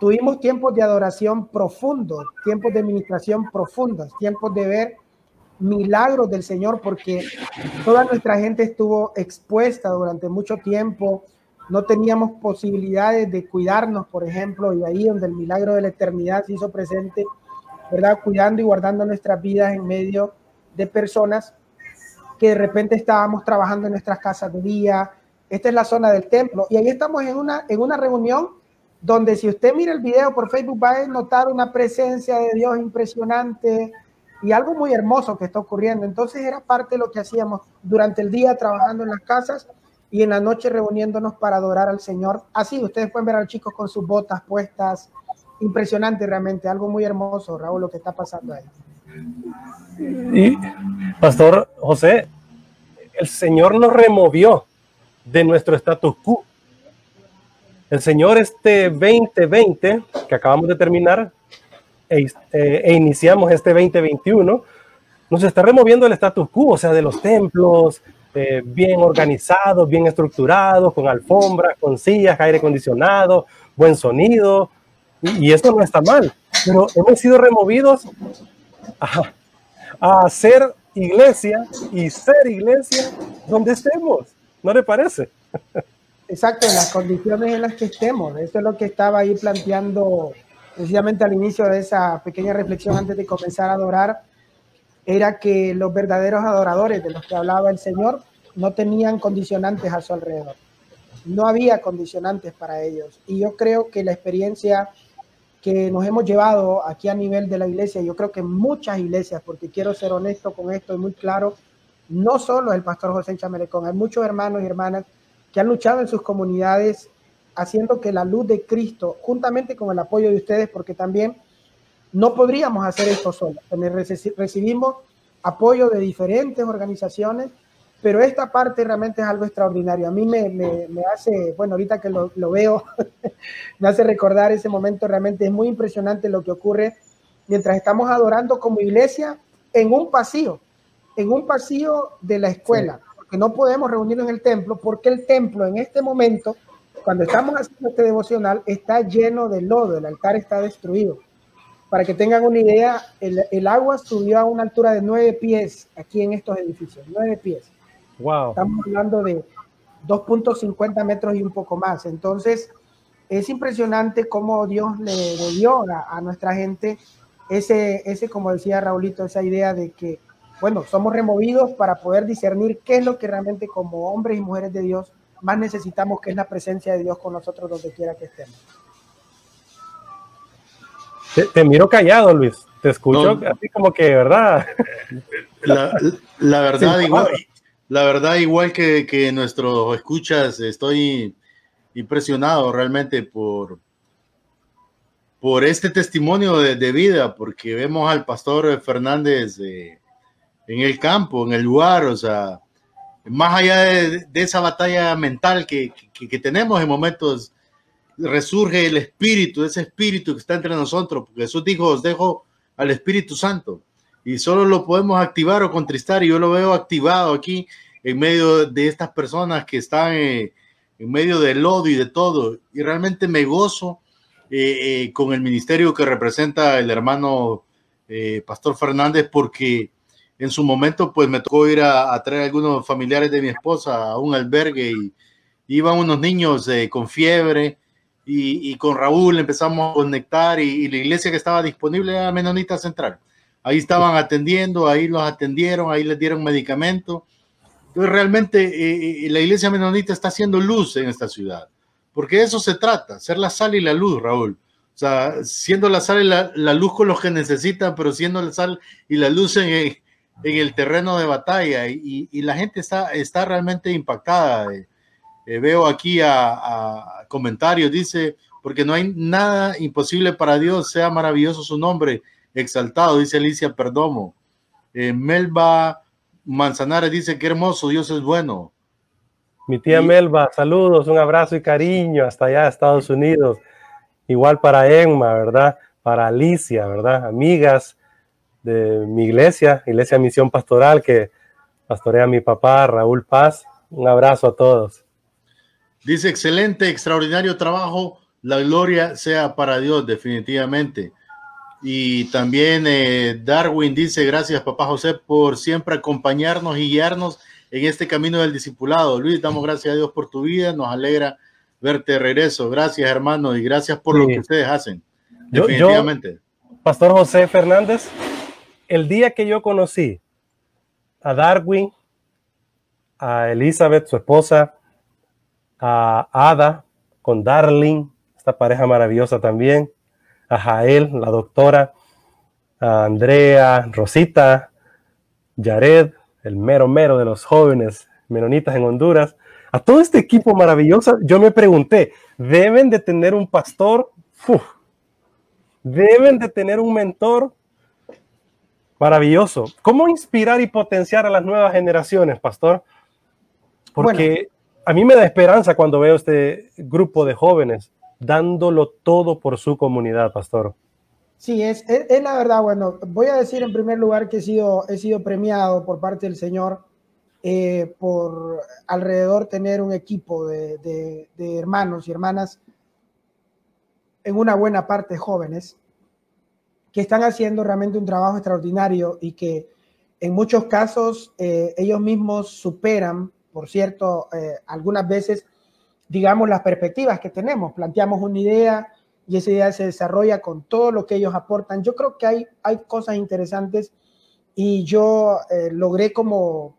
Tuvimos tiempos de adoración profundos, tiempos de administración profundos, tiempos de ver milagros del Señor, porque toda nuestra gente estuvo expuesta durante mucho tiempo, no teníamos posibilidades de cuidarnos, por ejemplo, y ahí donde el milagro de la eternidad se hizo presente, ¿verdad? Cuidando y guardando nuestras vidas en medio de personas que de repente estábamos trabajando en nuestras casas de día. Esta es la zona del templo y ahí estamos en una, en una reunión donde si usted mira el video por Facebook va a notar una presencia de Dios impresionante y algo muy hermoso que está ocurriendo. Entonces era parte de lo que hacíamos durante el día trabajando en las casas y en la noche reuniéndonos para adorar al Señor. Así, ustedes pueden ver a los chicos con sus botas puestas. Impresionante realmente, algo muy hermoso, Raúl, lo que está pasando ahí. Y, Pastor José, el Señor nos removió de nuestro status quo. El Señor este 2020 que acabamos de terminar e, e, iniciamos este 2021, nos está removiendo el status quo, o sea, de los templos, eh, bien organizados, bien estructurados, con alfombras, con sillas, aire acondicionado, buen sonido, y, eso no está mal, pero hemos sido removidos a, a hacer iglesia y ser iglesia donde estemos, ¿no le parece? Exacto, en las condiciones en las que estemos. Eso es lo que estaba ahí planteando precisamente al inicio de esa pequeña reflexión antes de comenzar a adorar. Era que los verdaderos adoradores de los que hablaba el Señor no tenían condicionantes a su alrededor. No había condicionantes para ellos. Y yo creo que la experiencia que nos hemos llevado aquí a nivel de la iglesia, yo creo que muchas iglesias, porque quiero ser honesto con esto y muy claro, no solo el pastor José Chamelecón, hay muchos hermanos y hermanas que han luchado en sus comunidades haciendo que la luz de Cristo, juntamente con el apoyo de ustedes, porque también no podríamos hacer esto solo. Recibimos apoyo de diferentes organizaciones, pero esta parte realmente es algo extraordinario. A mí me, me, hace, bueno, ahorita que lo, lo veo, me hace recordar ese momento, realmente es muy impresionante lo que ocurre mientras estamos adorando como iglesia en un pasillo, en un pasillo de la escuela no podemos reunirnos en el templo porque el templo en este momento, cuando estamos haciendo este devocional, está lleno de lodo, el altar está destruido. Para que tengan una idea, el, agua subió a una altura de nueve pies aquí en estos edificios, nueve pies. Wow. Estamos hablando de 2.50 metros y un poco más. Entonces, es impresionante cómo Dios le, dio a, a, nuestra gente ese, ese, como decía Raulito, esa idea de que bueno, somos removidos para poder discernir qué es lo que realmente como hombres y mujeres de Dios más necesitamos, que es la presencia de Dios con nosotros donde quiera que estemos. Te, miro callado, Luis. Te escucho así como que, ¿verdad? La, verdad, igual, la verdad, igual que, que nuestros escuchas, estoy impresionado realmente por, por este testimonio de, vida, porque vemos al pastor Fernández eh, en el campo, en el lugar, o sea, más allá de, esa batalla mental que, que, tenemos en momentos, resurge el espíritu, ese espíritu que está entre nosotros, porque Jesús dijo, os dejo al Espíritu Santo, y solo lo podemos activar o contristar, y yo lo veo activado aquí en medio de estas personas que están eh, en medio del odio y de todo, y realmente me gozo eh, eh, con el ministerio que representa el hermano Pastor Fernández, porque en su momento pues me tocó ir a, traer a algunos familiares de mi esposa a un albergue y iban unos niños eh, con fiebre y, con Raúl empezamos a conectar y, la iglesia que estaba disponible era Menonita Central. Ahí estaban atendiendo, ahí los atendieron, ahí les dieron medicamentos. Entonces realmente eh, eh, la iglesia menonita está haciendo luz en esta ciudad, porque eso se trata, ser la sal y la luz, Raúl. O sea, siendo la sal y la, luz con los que necesitan, pero siendo la sal y la luz en, el terreno de batalla y, la gente está, está realmente impactada. Eh, eh, veo aquí a, comentarios, dice, porque no hay nada imposible para Dios, sea maravilloso su nombre, exaltado, dice Alicia Perdomo. Eh, Melba Manzanares dice, qué hermoso, Dios es bueno. Mi tía Melba, saludos, un abrazo y cariño hasta allá, Estados Unidos. Igual para Emma, ¿verdad? Para Alicia, ¿verdad? Amigas de mi iglesia, Iglesia Misión Pastoral, que pastorea mi papá, Raúl Paz. Un abrazo a todos. Dice, excelente, extraordinario trabajo. La gloria sea para Dios, definitivamente. Y también eh, Darwin dice, gracias papá José por siempre acompañarnos y guiarnos en este camino del discipulado. Luis, damos gracias a Dios por tu vida, nos alegra verte de regreso. Gracias hermano y gracias por lo que ustedes hacen. Definitivamente. Pastor José Fernández, el día que yo conocí a Darwin, a Elizabeth, su esposa, a Ada, con Darling, esta pareja maravillosa también, a Jael, la doctora, a Andrea, Rosita, Jared, el mero mero de los jóvenes menonitas en Honduras, a todo este equipo maravilloso, yo me pregunté, ¿deben de tener un pastor? ¿Deben de tener un mentor? Maravilloso. ¿Cómo inspirar y potenciar a las nuevas generaciones, pastor? Porque a mí me da esperanza cuando veo este grupo de jóvenes dándolo todo por su comunidad, pastor. Sí, es, es, la verdad. Bueno, voy a decir en primer lugar que he sido, he sido premiado por parte del Señor eh, por alrededor tener un equipo de, de, hermanos y hermanas, en una buena parte jóvenes, que están haciendo realmente un trabajo extraordinario y que en muchos casos eh, ellos mismos superan, por cierto, eh, algunas veces, digamos, las perspectivas que tenemos. Planteamos una idea y esa idea se desarrolla con todo lo que ellos aportan. Yo creo que hay, hay cosas interesantes y yo logré como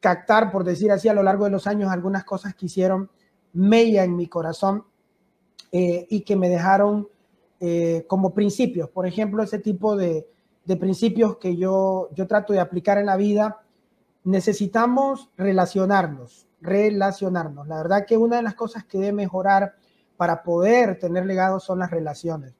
captar, por decir así, a lo largo de los años algunas cosas que hicieron mella en mi corazón eh, y que me dejaron eh, como principios. Por ejemplo, ese tipo de, de, principios que yo, yo trato de aplicar en la vida. Necesitamos relacionarnos, relacionarnos. La verdad que una de las cosas que debe mejorar para poder tener legado son las relaciones.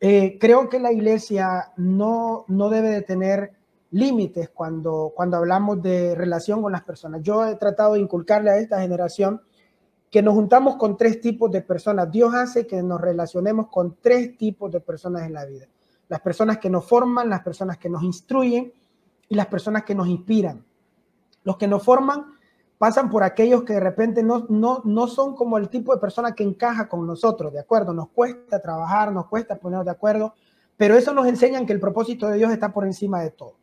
Eh, creo que la iglesia no, no debe de tener límites cuando, cuando hablamos de relación con las personas. Yo he tratado de inculcarle a esta generación que nos juntamos con tres tipos de personas. Dios hace que nos relacionemos con tres tipos de personas en la vida. Las personas que nos forman, las personas que nos instruyen y las personas que nos inspiran. Los que nos forman pasan por aquellos que de repente no, no, no son como el tipo de persona que encaja con nosotros, ¿de acuerdo? Nos cuesta trabajar, nos cuesta ponernos de acuerdo, pero eso nos enseña que el propósito de Dios está por encima de todo.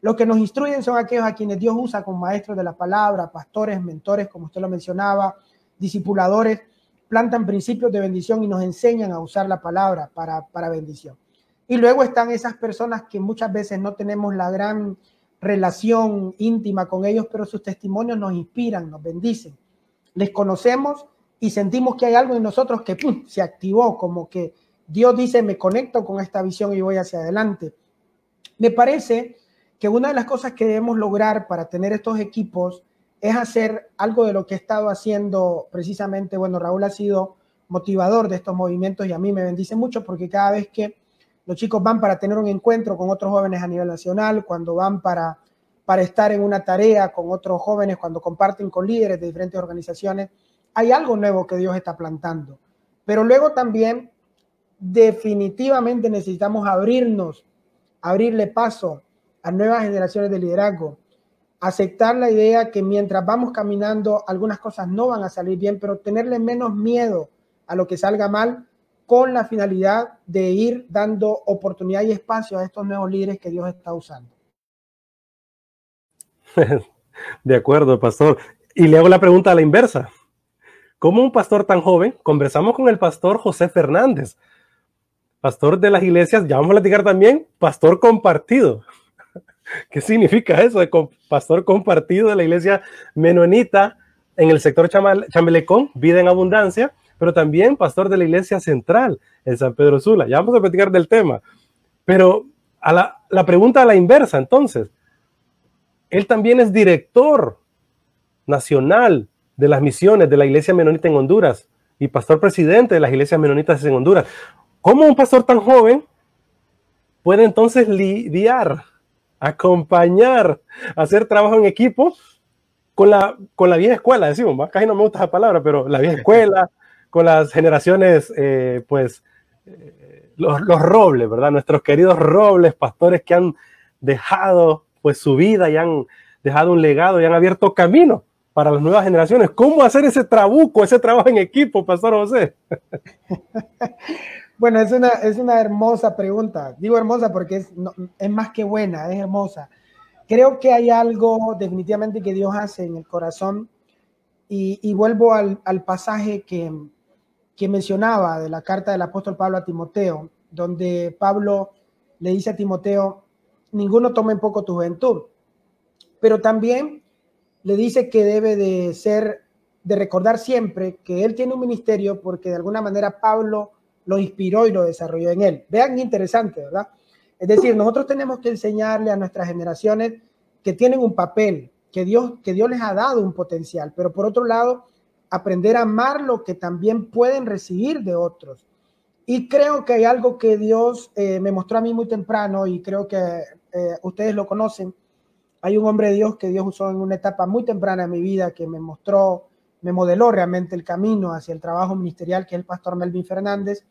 Los que nos instruyen son aquellos a quienes Dios usa como maestros de la palabra, pastores, mentores, como usted lo mencionaba, discipuladores, plantan principios de bendición y nos enseñan a usar la palabra para, para bendición. Y luego están esas personas que muchas veces no tenemos la gran relación íntima con ellos, pero sus testimonios nos inspiran, nos bendicen. Les conocemos y sentimos que hay algo en nosotros que se activó, como que Dios dice, me conecto con esta visión y voy hacia adelante. Me parece que una de las cosas que debemos lograr para tener estos equipos es hacer algo de lo que he estado haciendo precisamente, bueno, Raúl ha sido motivador de estos movimientos y a mí me bendice mucho porque cada vez que los chicos van para tener un encuentro con otros jóvenes a nivel nacional, cuando van para, para estar en una tarea con otros jóvenes, cuando comparten con líderes de diferentes organizaciones, hay algo nuevo que Dios está plantando. Pero luego también definitivamente necesitamos abrirnos, abrirle paso a nuevas generaciones de liderazgo. Aceptar la idea que mientras vamos caminando algunas cosas no van a salir bien, pero tenerle menos miedo a lo que salga mal con la finalidad de ir dando oportunidad y espacio a estos nuevos líderes que Dios está usando. De acuerdo, pastor. Y le hago la pregunta a la inversa. ¿Cómo un pastor tan joven? Conversamos con el pastor José Fernández, pastor de las iglesias, ya vamos a platicar también, pastor compartido. ¿Qué significa eso de pastor compartido de la iglesia menonita en el sector Chamelecón, vida en abundancia, pero también pastor de la iglesia central en San Pedro Sula? Ya vamos a platicar del tema. Pero a la, la pregunta a la inversa, entonces, él también es director nacional de las misiones de la iglesia menonita en Honduras y pastor presidente de las iglesias menonitas en Honduras. ¿Cómo un pastor tan joven puede entonces lidiar acompañar, hacer trabajo en equipo con la, con la vieja escuela, decimos, casi no me gusta esa palabra, pero la vieja escuela, con las generaciones, eh, pues, eh, los, robles, ¿verdad? Nuestros queridos robles, pastores que han dejado, pues, su vida y han dejado un legado y han abierto camino para las nuevas generaciones. ¿Cómo hacer ese trabuco, ese trabajo en equipo, Pastor José? Bueno, es una, es una hermosa pregunta. Digo hermosa porque es, más que buena, es hermosa. Creo que hay algo definitivamente que Dios hace en el corazón y, vuelvo al pasaje que, que mencionaba de la carta del apóstol Pablo a Timoteo, donde Pablo le dice a Timoteo, ninguno tome en poco tu juventud, pero también le dice que debe de ser de recordar siempre que él tiene un ministerio porque de alguna manera Pablo lo inspiró y lo desarrolló en él. Vean interesante, ¿verdad? Es decir, nosotros tenemos que enseñarle a nuestras generaciones que tienen un papel, que Dios, que Dios les ha dado un potencial, pero por otro lado, aprender a amar lo que también pueden recibir de otros. Y creo que hay algo que Dios eh, me mostró a mí muy temprano y creo que eh, ustedes lo conocen. Hay un hombre de Dios que Dios usó en una etapa muy temprana de mi vida que me mostró, me modeló realmente el camino hacia el trabajo ministerial, que es el pastor Melvin Fernández.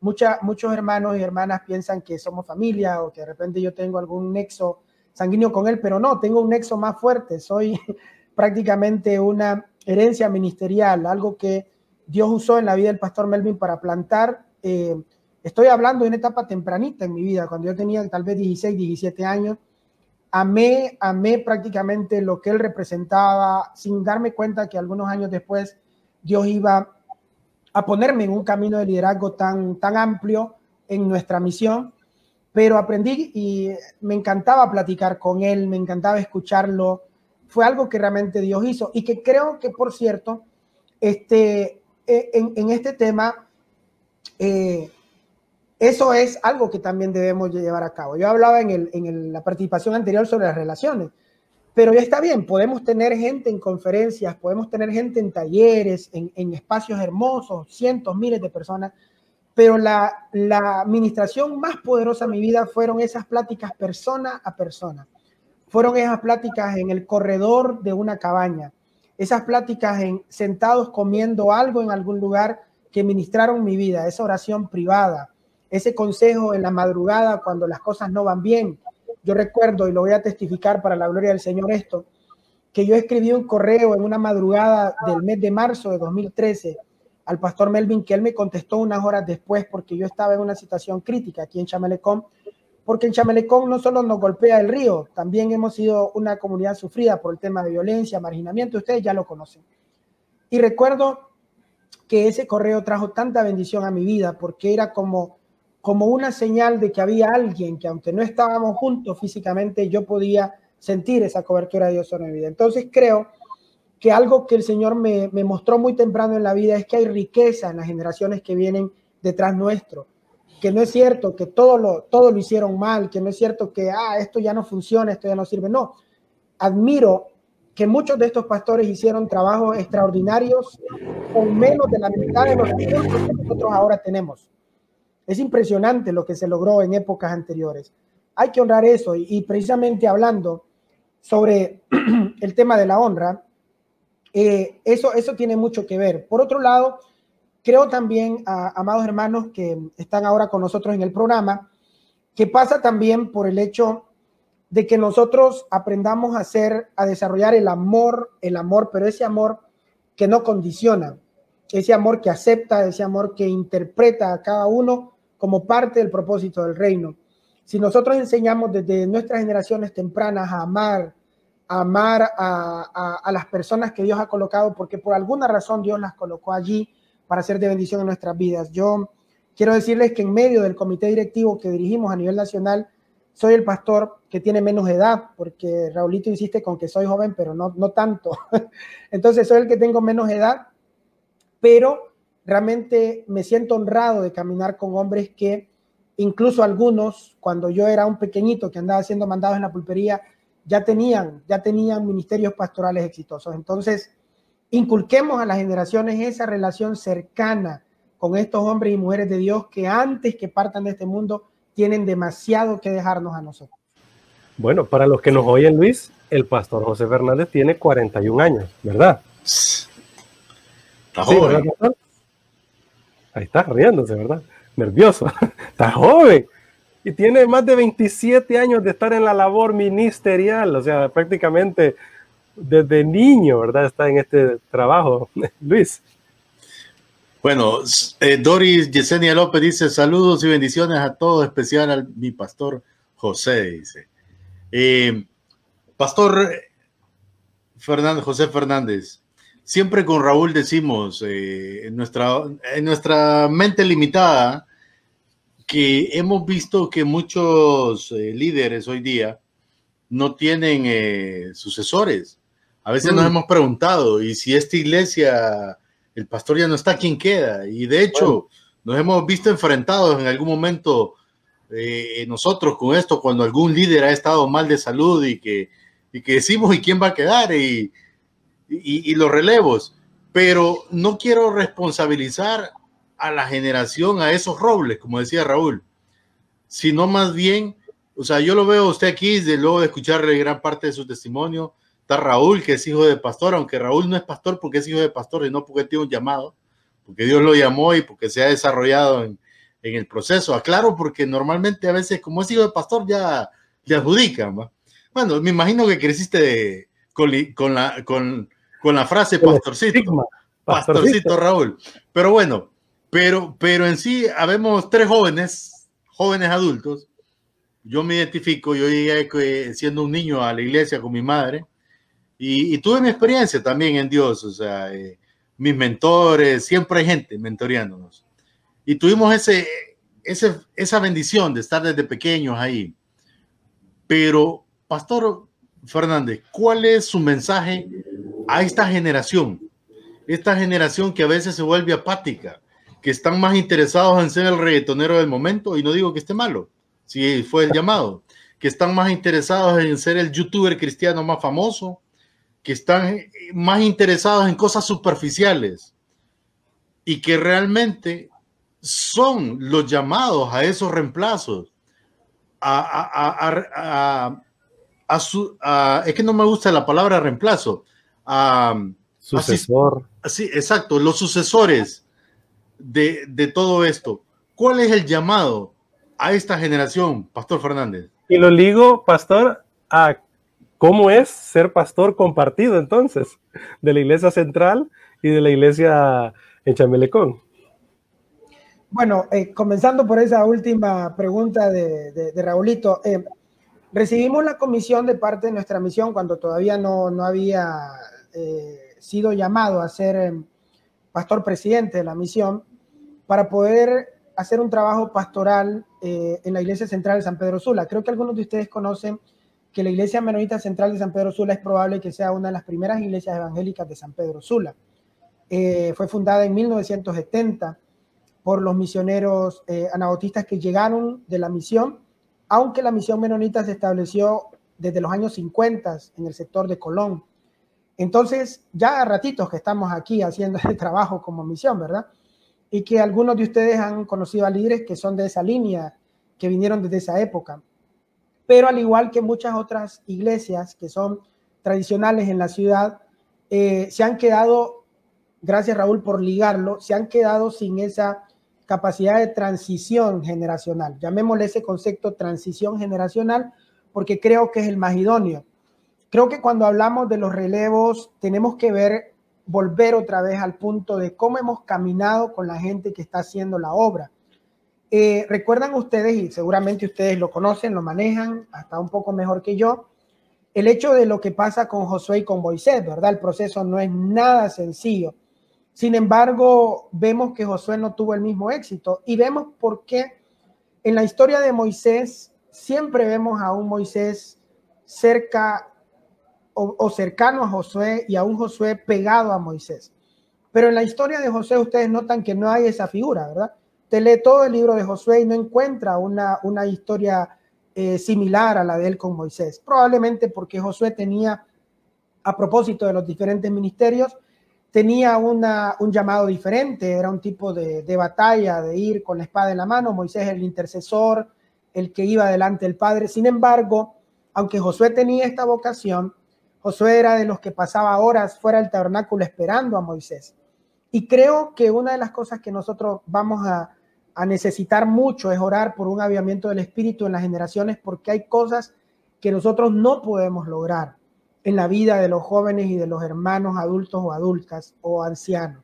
Mucha, muchos hermanos y hermanas piensan que somos familia o que de repente yo tengo algún nexo sanguíneo con él, pero no, tengo un nexo más fuerte. Soy prácticamente una herencia ministerial, algo que Dios usó en la vida del pastor Melvin para plantar. Eh, estoy hablando de una etapa tempranita en mi vida, cuando yo tenía tal vez 16, 17 años. Amé, amé prácticamente lo que él representaba, sin darme cuenta que algunos años después Dios iba a ponerme en un camino de liderazgo tan, tan amplio en nuestra misión pero aprendí y me encantaba platicar con él, me encantaba escucharlo. Fue algo que realmente Dios hizo y que creo que, por cierto, este, e, en, este tema, eh, eso es algo que también debemos llevar a cabo. Yo hablaba en, el, en la participación anterior sobre las relaciones, pero ya está bien, podemos tener gente en conferencias, podemos tener gente en talleres, en, en espacios hermosos, cientos, miles de personas, pero la, la administración más poderosa de mi vida fueron esas pláticas persona a persona. Fueron esas pláticas en el corredor de una cabaña, esas pláticas en sentados comiendo algo en algún lugar que ministraron mi vida, esa oración privada, ese consejo en la madrugada cuando las cosas no van bien. Yo recuerdo, y lo voy a testificar para la gloria del Señor esto, que yo escribí un correo en una madrugada del mes de marzo de 2013 al pastor Melvin, que él me contestó unas horas después porque yo estaba en una situación crítica aquí en Chamelecón, porque en Chamelecón no solo nos golpea el río, también hemos sido una comunidad sufrida por el tema de violencia, marginamiento, ustedes ya lo conocen. Y recuerdo que ese correo trajo tanta bendición a mi vida porque era como, como una señal de que había alguien que aunque no estábamos juntos físicamente, yo podía sentir esa cobertura de Dios sobre mi vida. Entonces creo que algo que el Señor me, mostró muy temprano en la vida es que hay riqueza en las generaciones que vienen detrás nuestro. Que no es cierto que todo lo, todo lo hicieron mal, que no es cierto que ah, esto ya no funciona, esto ya no sirve. No, admiro que muchos de estos pastores hicieron trabajos extraordinarios con menos de la mitad de los recursos que nosotros ahora tenemos. Es impresionante lo que se logró en épocas anteriores. Hay que honrar eso y, precisamente hablando sobre el tema de la honra, eh, eso, eso tiene mucho que ver. Por otro lado, creo también, amados hermanos que están ahora con nosotros en el programa, que pasa también por el hecho de que nosotros aprendamos a hacer, a desarrollar el amor, el amor, pero ese amor que no condiciona, ese amor que acepta, ese amor que interpreta a cada uno como parte del propósito del reino. Si nosotros enseñamos desde nuestras generaciones tempranas a amar, amar a, las personas que Dios ha colocado, porque por alguna razón Dios las colocó allí para ser de bendición en nuestras vidas. Yo quiero decirles que en medio del comité directivo que dirigimos a nivel nacional, soy el pastor que tiene menos edad, porque Raulito insiste con que soy joven, pero no, no tanto. Entonces soy el que tengo menos edad, pero realmente me siento honrado de caminar con hombres que incluso algunos, cuando yo era un pequeñito que andaba siendo mandado en la pulpería, ya tenían, ya tenían ministerios pastorales exitosos. Entonces, inculquemos a las generaciones esa relación cercana con estos hombres y mujeres de Dios que antes que partan de este mundo tienen demasiado que dejarnos a nosotros. Bueno, para los que nos oyen, Luis, el pastor José Fernández tiene 41 años, ¿verdad? Está joven. Ahí está riéndose, ¿verdad? Nervioso. Está joven y tiene más de 27 años de estar en la labor ministerial, o sea, prácticamente desde niño, ¿verdad? Está en este trabajo. Luis. Bueno, eh, Doris Yesenia López dice saludos y bendiciones a todos, especial a mi pastor José, dice. Eh, pastor Fernández, José Fernández, siempre con Raúl decimos, eh, en, nuestra, en nuestra mente limitada, que hemos visto que muchos líderes hoy día no tienen sucesores. A veces nos mm. hemos preguntado, ¿y si esta iglesia, el pastor ya no está, quién queda? Y de hecho, nos hemos visto enfrentados en algún momento eh, nosotros con esto, cuando algún líder ha estado mal de salud y que, y que decimos, ¿y quién va a quedar? Y, y, y los relevos. Pero no quiero responsabilizar a la generación, a esos robles, como decía Raúl, sino más bien, o sea, yo lo veo a usted aquí, de luego de escucharle gran parte de su testimonio, Está Raúl, que es hijo de pastor, aunque Raúl no es pastor porque es hijo de pastor y no porque tiene un llamado, porque Dios lo llamó y porque se ha desarrollado en, el proceso. Aclaro, porque normalmente a veces, como es hijo de pastor, ya le adjudican. Bueno, me imagino que creciste con, la, con, la frase pastorcito. pastorcito. Raúl. Pero bueno, pero, pero en sí, habemos tres jóvenes, jóvenes adultos. Yo me identifico, yo llegué siendo un niño a la iglesia con mi madre y, tuve mi experiencia también en Dios, o sea, eh, mis mentores, siempre hay gente mentoreándonos. Y tuvimos ese, ese, esa bendición de estar desde pequeños ahí. Pero, Pastor Fernández, ¿cuál es su mensaje a esta generación? Esta generación que a veces se vuelve apática, que están más interesados en ser el reggaetonero del momento, y no digo que esté malo, si fue el llamado, que están más interesados en ser el youtuber cristiano más famoso, que están más interesados en cosas superficiales y que realmente son los llamados a esos reemplazos. A, su, es que no me gusta la palabra reemplazo. Sucesor. sí, exacto, los sucesores de, de todo esto. ¿Cuál es el llamado a esta generación, Pastor Fernández? Y lo digo, Pastor, a ¿Cómo es ser pastor compartido entonces de la iglesia central y de la iglesia en Chamelecón? Bueno, eh, comenzando por esa última pregunta de, Raulito, eh, recibimos la comisión de parte de nuestra misión cuando todavía no, había eh, sido llamado a ser pastor presidente de la misión para poder hacer un trabajo pastoral en la iglesia central de San Pedro Sula. Creo que algunos de ustedes conocen que la Iglesia Menonita Central de San Pedro Sula es probable que sea una de las primeras iglesias evangélicas de San Pedro Sula. Eh, fue fundada en 1970 por los misioneros eh, anabautistas que llegaron de la misión, aunque la misión menonita se estableció desde los años 50 en el sector de Colón. Entonces, ya a ratitos que estamos aquí haciendo este trabajo como misión, ¿verdad? Y que algunos de ustedes han conocido a líderes que son de esa línea, que vinieron desde esa época pero al igual que muchas otras iglesias que son tradicionales en la ciudad, eh, se han quedado, gracias Raúl por ligarlo, se han quedado sin esa capacidad de transición generacional. Llamémosle ese concepto transición generacional porque creo que es el más idóneo. Creo que cuando hablamos de los relevos tenemos que ver, volver otra vez al punto de cómo hemos caminado con la gente que está haciendo la obra. Eh, recuerdan ustedes, y seguramente ustedes lo conocen, lo manejan hasta un poco mejor que yo, el hecho de lo que pasa con Josué y con Moisés, ¿verdad? El proceso no es nada sencillo. Sin embargo, vemos que Josué no tuvo el mismo éxito y vemos por qué en la historia de Moisés siempre vemos a un Moisés cerca o, o, cercano a Josué y a un Josué pegado a Moisés. Pero en la historia de José ustedes notan que no hay esa figura, ¿verdad? Te lee todo el libro de Josué y no encuentra una, una historia eh, similar a la de él con Moisés. Probablemente porque Josué tenía, a propósito de los diferentes ministerios, tenía una, un llamado diferente, era un tipo de, de, batalla, de ir con la espada en la mano, Moisés el intercesor, el que iba delante del Padre. Sin embargo, aunque Josué tenía esta vocación, Josué era de los que pasaba horas fuera del tabernáculo esperando a Moisés. Y creo que una de las cosas que nosotros vamos a, necesitar mucho es orar por un avivamiento del espíritu en las generaciones porque hay cosas que nosotros no podemos lograr en la vida de los jóvenes y de los hermanos adultos o adultas o ancianos.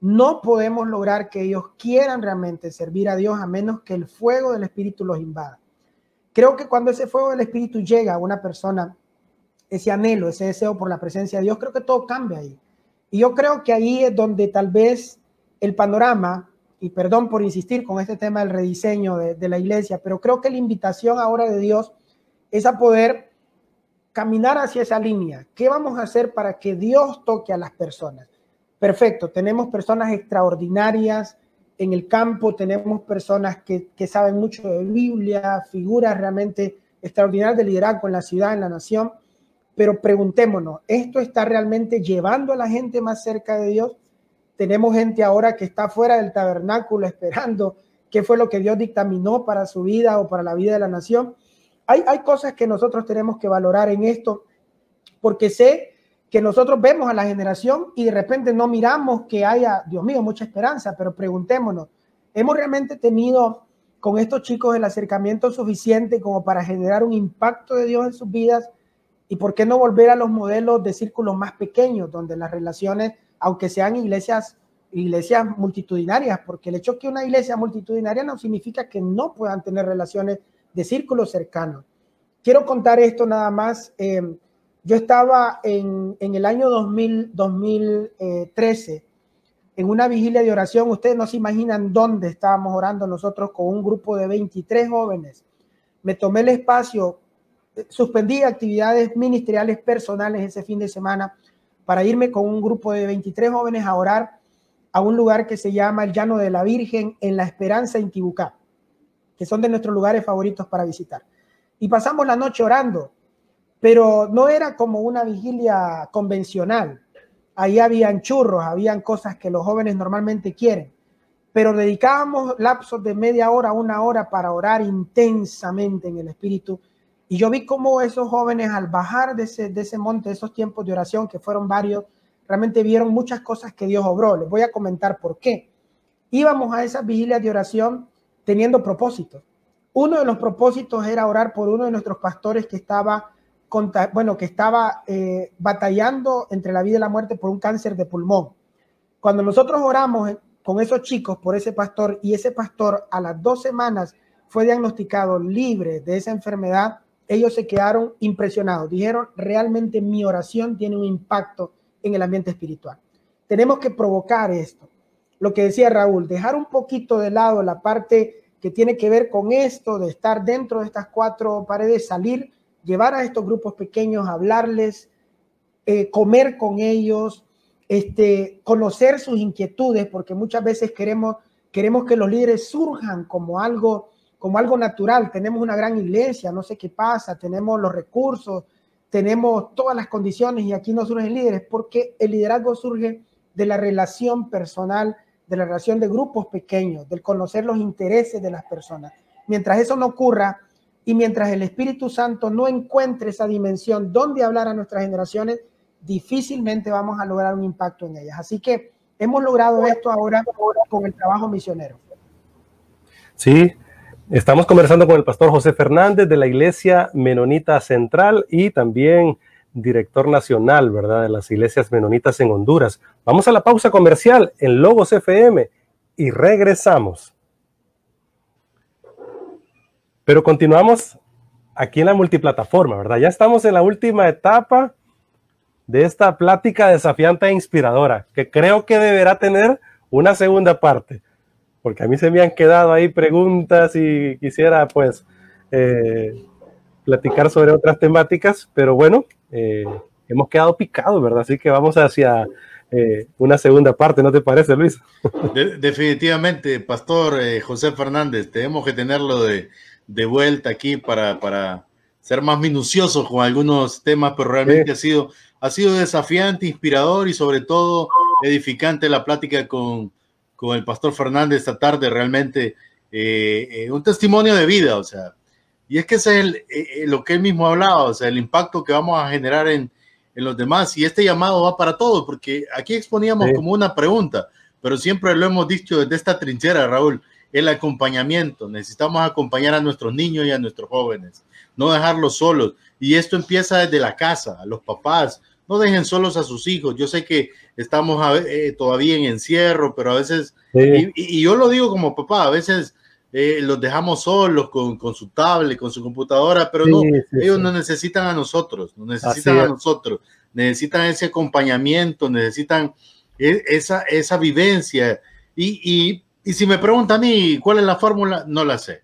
No podemos lograr que ellos quieran realmente servir a Dios a menos que el fuego del espíritu los invada. Creo que cuando ese fuego del espíritu llega a una persona, ese anhelo, ese deseo por la presencia de Dios, creo que todo cambia ahí. Y yo creo que ahí es donde tal vez el panorama, y perdón por insistir con este tema del rediseño de, la iglesia, pero creo que la invitación ahora de Dios es a poder caminar hacia esa línea. ¿Qué vamos a hacer para que Dios toque a las personas? Perfecto, tenemos personas extraordinarias en el campo, tenemos personas que, que saben mucho de Biblia, figuras realmente extraordinarias de liderazgo en la ciudad, en la nación, pero preguntémonos, ¿esto está realmente llevando a la gente más cerca de Dios? Tenemos gente ahora que está fuera del tabernáculo esperando qué fue lo que Dios dictaminó para su vida o para la vida de la nación. Hay, hay cosas que nosotros tenemos que valorar en esto, porque sé que nosotros vemos a la generación y de repente no miramos que haya, Dios mío, mucha esperanza, pero preguntémonos, ¿hemos realmente tenido con estos chicos el acercamiento suficiente como para generar un impacto de Dios en sus vidas? ¿Y por qué no volver a los modelos de círculos más pequeños, donde las relaciones, aunque sean iglesias, iglesias multitudinarias, porque el hecho que una iglesia multitudinaria no significa que no puedan tener relaciones de círculos cercanos. Quiero contar esto nada más. Eh, yo estaba en, en, el año 2000, 2013 en una vigilia de oración. Ustedes no se imaginan dónde estábamos orando nosotros con un grupo de 23 jóvenes. Me tomé el espacio suspendí actividades ministeriales personales ese fin de semana para irme con un grupo de 23 jóvenes a orar a un lugar que se llama el Llano de la Virgen en La Esperanza, en Tibucá, que son de nuestros lugares favoritos para visitar. Y pasamos la noche orando, pero no era como una vigilia convencional. Ahí habían churros, habían cosas que los jóvenes normalmente quieren, pero dedicábamos lapsos de media hora, una hora para orar intensamente en el Espíritu y yo vi cómo esos jóvenes al bajar de ese, de ese monte, esos tiempos de oración, que fueron varios, realmente vieron muchas cosas que Dios obró. Les voy a comentar por qué. Íbamos a esas vigilias de oración teniendo propósitos. Uno de los propósitos era orar por uno de nuestros pastores que estaba, bueno, que estaba eh, batallando entre la vida y la muerte por un cáncer de pulmón. Cuando nosotros oramos con esos chicos por ese pastor y ese pastor a las dos semanas fue diagnosticado libre de esa enfermedad, ellos se quedaron impresionados. Dijeron, realmente mi oración tiene un impacto en el ambiente espiritual. Tenemos que provocar esto. Lo que decía Raúl, dejar un poquito de lado la parte que tiene que ver con esto, de estar dentro de estas cuatro paredes, salir, llevar a estos grupos pequeños, hablarles, eh, comer con ellos, este, conocer sus inquietudes, porque muchas veces queremos, queremos que los líderes surjan como algo como algo natural. Tenemos una gran iglesia, no sé qué pasa, tenemos los recursos, tenemos todas las condiciones y aquí no surgen líderes, porque el liderazgo surge de la relación personal, de la relación de grupos pequeños, del conocer los intereses de las personas. Mientras eso no ocurra y mientras el Espíritu Santo no encuentre esa dimensión donde hablar a nuestras generaciones, difícilmente vamos a lograr un impacto en ellas. Así que hemos logrado esto ahora con el trabajo misionero. Sí, Estamos conversando con el pastor José Fernández de la Iglesia Menonita Central y también director nacional, ¿verdad?, de las iglesias menonitas en Honduras. Vamos a la pausa comercial en Logos FM y regresamos. Pero continuamos aquí en la multiplataforma, ¿verdad? Ya estamos en la última etapa de esta plática desafiante e inspiradora, que creo que deberá tener una segunda parte porque a mí se me han quedado ahí preguntas y quisiera pues eh, platicar sobre otras temáticas, pero bueno, eh, hemos quedado picados, ¿verdad? Así que vamos hacia eh, una segunda parte, ¿no te parece, Luis? definitivamente, Pastor José Fernández, tenemos que tenerlo de, vuelta aquí para, para, ser más minuciosos con algunos temas, pero realmente ha, sido, ha sido desafiante, inspirador y sobre todo edificante la plática con con el pastor Fernández esta tarde, realmente eh, eh, un testimonio de vida, o sea, y es que es el, eh, lo que él mismo hablaba, o sea, el impacto que vamos a generar en, en los demás, y este llamado va para todos, porque aquí exponíamos como una pregunta, pero siempre lo hemos dicho desde esta trinchera, Raúl, el acompañamiento, necesitamos acompañar a nuestros niños y a nuestros jóvenes, no dejarlos solos, y esto empieza desde la casa, a los papás, no dejen solos a sus hijos. Yo sé que estamos eh, todavía en encierro, pero a veces, y, yo lo digo como papá, a veces eh, los dejamos solos con, su tablet, con su computadora, pero no, ellos no necesitan a nosotros, no necesitan a nosotros, necesitan ese acompañamiento, necesitan e, esa, esa vivencia. Y, y si me preguntan a mí cuál es la fórmula, no la sé.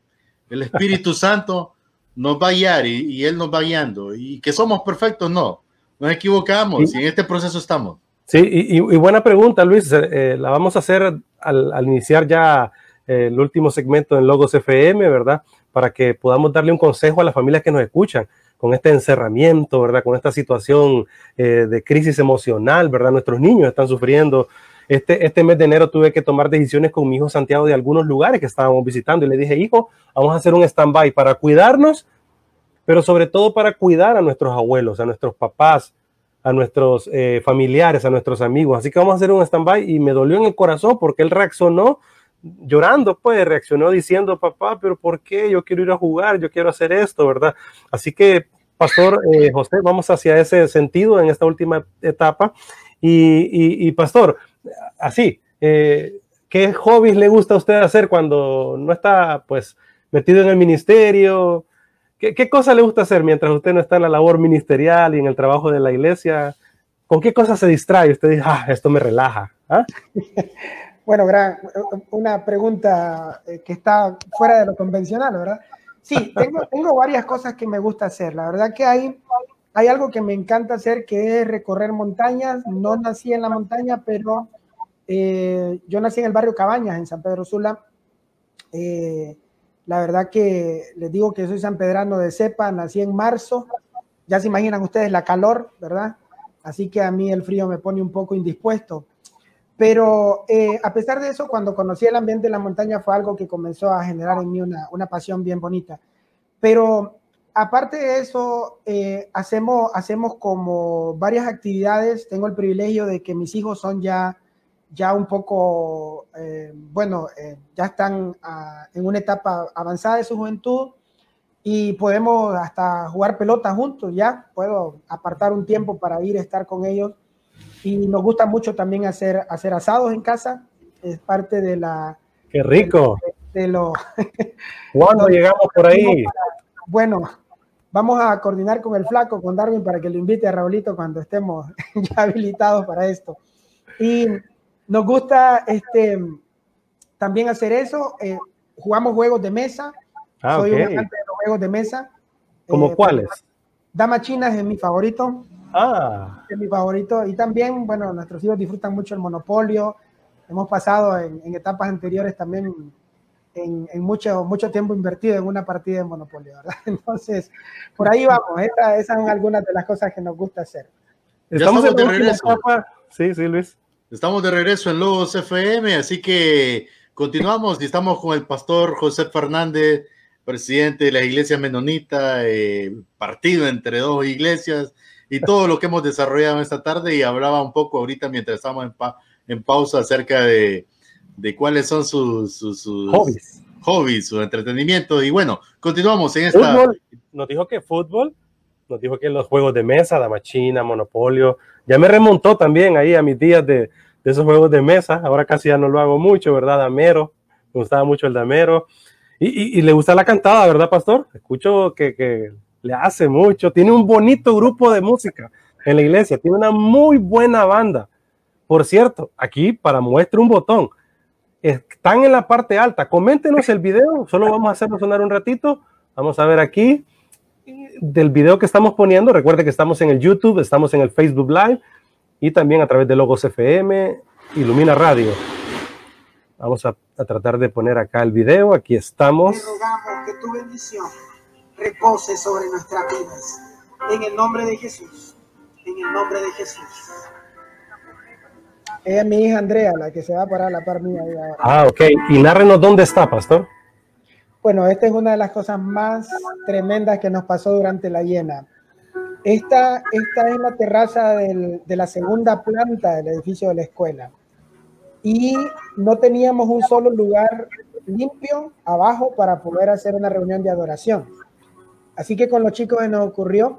El Espíritu Santo nos va a guiar y, Él nos va guiando. Y que somos perfectos, no. Nos equivocamos y en este proceso estamos. Sí, y, buena pregunta, Luis. Eh, la vamos a hacer al, iniciar ya eh, el último segmento en Logos FM, ¿verdad? Para que podamos darle un consejo a las familias que nos escuchan con este encerramiento, ¿verdad? Con esta situación eh, de crisis emocional, ¿verdad? Nuestros niños están sufriendo. Este, este mes de enero tuve que tomar decisiones con mi hijo Santiago de algunos lugares que estábamos visitando y le dije, hijo, vamos a hacer un stand-by para cuidarnos, pero sobre todo para cuidar a nuestros abuelos, a nuestros papás, a nuestros eh, familiares, a nuestros amigos. Así que vamos a hacer un stand-by y me dolió en el corazón porque él reaccionó llorando, pues reaccionó diciendo, papá, pero ¿por qué? Yo quiero ir a jugar, yo quiero hacer esto, ¿verdad? Así que, Pastor eh, José, vamos hacia ese sentido en esta última etapa. Y, Pastor, así, eh, ¿qué hobbies le gusta a usted hacer cuando no está, pues, metido en el ministerio? ¿Qué, ¿Qué cosa le gusta hacer mientras usted no está en la labor ministerial y en el trabajo de la iglesia? ¿Con qué cosa se distrae? Usted dice, ah, esto me relaja. ¿Ah? Bueno, gran, una pregunta eh, que está fuera de lo convencional, ¿verdad? Sí, tengo, tengo varias cosas que me gusta hacer. La verdad que hay, hay algo que me encanta hacer, que es recorrer montañas. No nací en la montaña, pero eh, yo nací en el barrio Cabañas, en San Pedro Sula. Eh, la verdad que les digo que soy San Pedrano de cepa, nací en marzo. Ya se imaginan ustedes la calor, ¿verdad? Así que a mí el frío me pone un poco indispuesto. Pero eh, a pesar de eso, cuando conocí el ambiente de la montaña fue algo que comenzó a generar en mí una, una pasión bien bonita. Pero aparte de eso, eh, hacemos, hacemos como varias actividades. Tengo el privilegio de que mis hijos son ya, ya un poco, eh, bueno, ya están ah, en una etapa avanzada de su juventud y podemos hasta jugar pelota juntos, ya. Puedo apartar un tiempo para ir a estar con ellos y nos gusta mucho también hacer, hacer asados en casa. Es parte de la... ¡Qué rico! De, lo, ¿Cuándo llegamos por ahí? bueno, vamos a coordinar con el flaco, con Darwin, para que lo invite a Raulito cuando estemos ya habilitados para esto. Y nos gusta este, también hacer eso. Eh, jugamos juegos de mesa. Ah, Soy un amante de los juegos de mesa. ¿Como eh, cuáles? Dama China es mi favorito. Ah. Es mi favorito. Y también, bueno, nuestros hijos disfrutan mucho el monopolio. Hemos pasado en, etapas anteriores también en, mucho, mucho tiempo invertido en una partida de monopolio, ¿verdad? Entonces, por ahí vamos. esas son algunas de las cosas que nos gusta hacer. Estamos, de regreso. Sí, sí, Luis. Estamos de regreso en Logos FM, así que continuamos y estamos con el pastor José Fernández, presidente de la iglesia menonita, eh, partido entre dos iglesias y todo lo que hemos desarrollado esta tarde y hablaba un poco ahorita mientras estamos en, en pausa acerca de, de cuáles son sus, sus, hobbies. hobbies, su entretenimiento. Y bueno, continuamos en esta... Fútbol, nos dijo que fútbol, nos dijo que los juegos de mesa, dama china, monopolio, ya me remontó también ahí a mis días de, de esos juegos de mesa, ahora casi ya no lo hago mucho, ¿verdad? Damero, me gustaba mucho el damero. Y, y, le gusta la cantada, ¿verdad, pastor? Escucho que, que le hace mucho, tiene un bonito grupo de música en la iglesia, tiene una muy buena banda. Por cierto, aquí para muestra un botón, están en la parte alta. Coméntenos el video, solo vamos a hacerlo sonar un ratito. Vamos a ver aquí del video que estamos poniendo. Recuerde que estamos en el YouTube, estamos en el Facebook Live y también a través de Logos FM, Ilumina Radio. Vamos a, a tratar de poner acá el video. Aquí estamos. que tu bendición repose sobre nuestras vidas. En el nombre de Jesús. En el nombre de Jesús. Ella es mi hija Andrea, la que se va a parar la par mía. Ah, ok. Y nárrenos dónde está, pastor. Bueno, esta es una de las cosas más tremendas que nos pasó durante la llena. Esta, esta es la terraza del, de la segunda planta del edificio de la escuela. Y no teníamos un solo lugar limpio abajo para poder hacer una reunión de adoración. Así que con los chicos nos ocurrió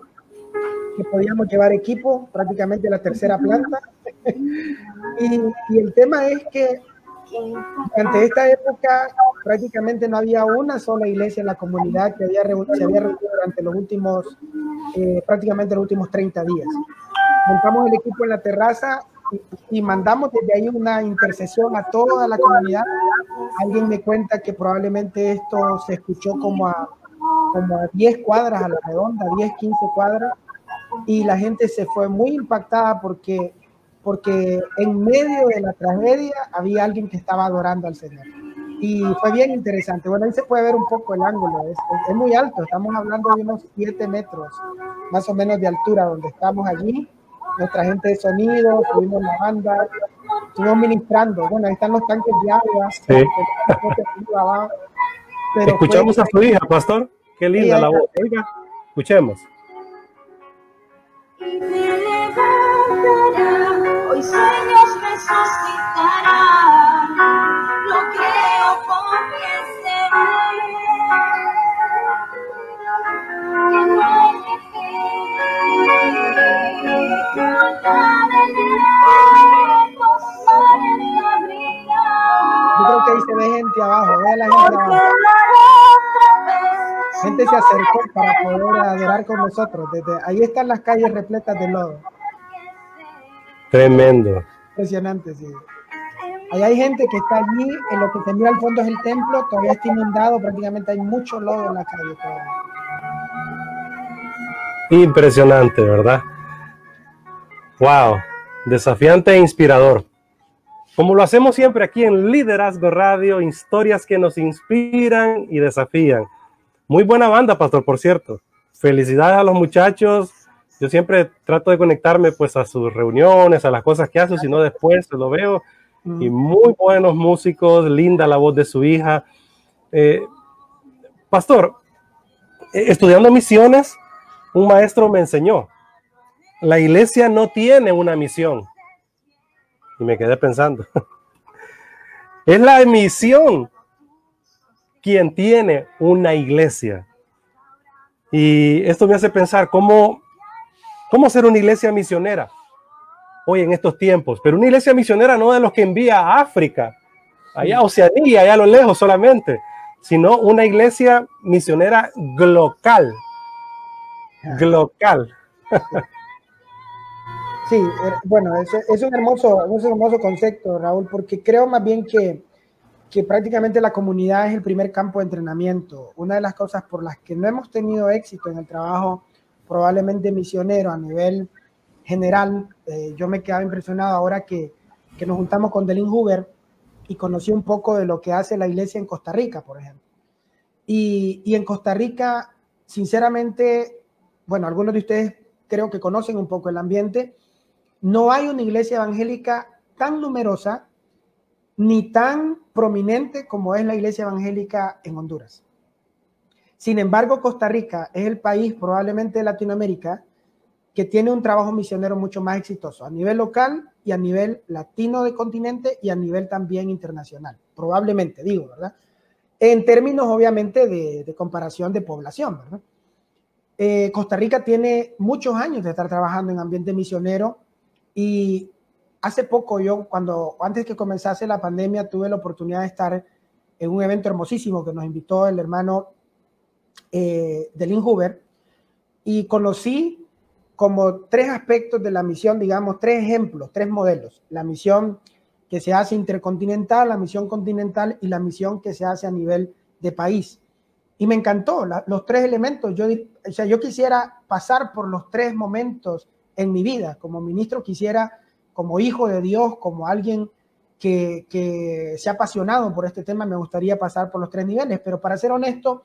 que podíamos llevar equipo prácticamente a la tercera planta. y, el tema es que ante esta época prácticamente no había una sola iglesia en la comunidad que había se había reunido durante los últimos, eh, prácticamente los últimos 30 días. Montamos el equipo en la terraza y, y mandamos desde ahí una intercesión a toda la comunidad. Alguien me cuenta que probablemente esto se escuchó como a como a 10 cuadras a la redonda, 10, 15 cuadras, y la gente se fue muy impactada porque, porque en medio de la tragedia había alguien que estaba adorando al Señor. Y fue bien interesante. Bueno, ahí se puede ver un poco el ángulo, es, es muy alto, estamos hablando de unos 7 metros más o menos de altura donde estamos allí. Nuestra gente de sonido, tuvimos la banda, estuvimos ministrando. Bueno, ahí están los tanques de agua. Sí. Escuchamos a su hija, pastor. Qué linda la voz. Oiga, escuchemos. Hoy sueños me suscitarán, lo creo Yo creo que ahí se ve gente abajo, ve la gente abajo. Gente se acercó para poder adorar con nosotros. Desde ahí están las calles repletas de lodo. Tremendo. Impresionante, sí. Ahí hay gente que está allí, en lo que se mira al fondo es el templo, todavía está inundado, prácticamente hay mucho lodo en la calle Impresionante, ¿verdad? Wow, desafiante e inspirador. Como lo hacemos siempre aquí en Liderazgo Radio, historias que nos inspiran y desafían. Muy buena banda, pastor, por cierto. Felicidades a los muchachos. Yo siempre trato de conectarme pues a sus reuniones, a las cosas que hacen, si no después lo veo. Y muy buenos músicos, linda la voz de su hija. Eh, pastor, eh, estudiando misiones, un maestro me enseñó, la iglesia no tiene una misión. Y me quedé pensando, es la misión quien tiene una iglesia. Y esto me hace pensar cómo, cómo ser una iglesia misionera hoy en estos tiempos, pero una iglesia misionera no de los que envía a África, allá a Oceanía, allá a lo lejos solamente, sino una iglesia misionera global. Global. Sí, er, bueno, es, es, un hermoso, es un hermoso concepto, Raúl, porque creo más bien que que prácticamente la comunidad es el primer campo de entrenamiento. Una de las cosas por las que no hemos tenido éxito en el trabajo probablemente misionero a nivel general, eh, yo me quedaba impresionado ahora que, que nos juntamos con Delin Huber y conocí un poco de lo que hace la iglesia en Costa Rica, por ejemplo. Y, y en Costa Rica, sinceramente, bueno, algunos de ustedes creo que conocen un poco el ambiente, no hay una iglesia evangélica tan numerosa ni tan prominente como es la iglesia evangélica en Honduras. Sin embargo, Costa Rica es el país probablemente de Latinoamérica que tiene un trabajo misionero mucho más exitoso a nivel local y a nivel latino de continente y a nivel también internacional. Probablemente, digo, ¿verdad? En términos, obviamente, de, comparación de población, ¿verdad? Eh, Costa Rica tiene muchos años de estar trabajando en ambiente misionero y hace poco yo, cuando antes que comenzase la pandemia, tuve la oportunidad de estar en un evento hermosísimo que nos invitó el hermano eh, de Lynn Hoover y conocí como tres aspectos de la misión, digamos, tres ejemplos, tres modelos. La misión que se hace intercontinental, la misión continental y la misión que se hace a nivel de país. Y me encantó los tres elementos. Yo, o sea, yo quisiera pasar por los tres momentos en mi vida. Como ministro quisiera como hijo de Dios, como alguien que, que se ha apasionado por este tema, me gustaría pasar por los tres niveles. Pero para ser honesto,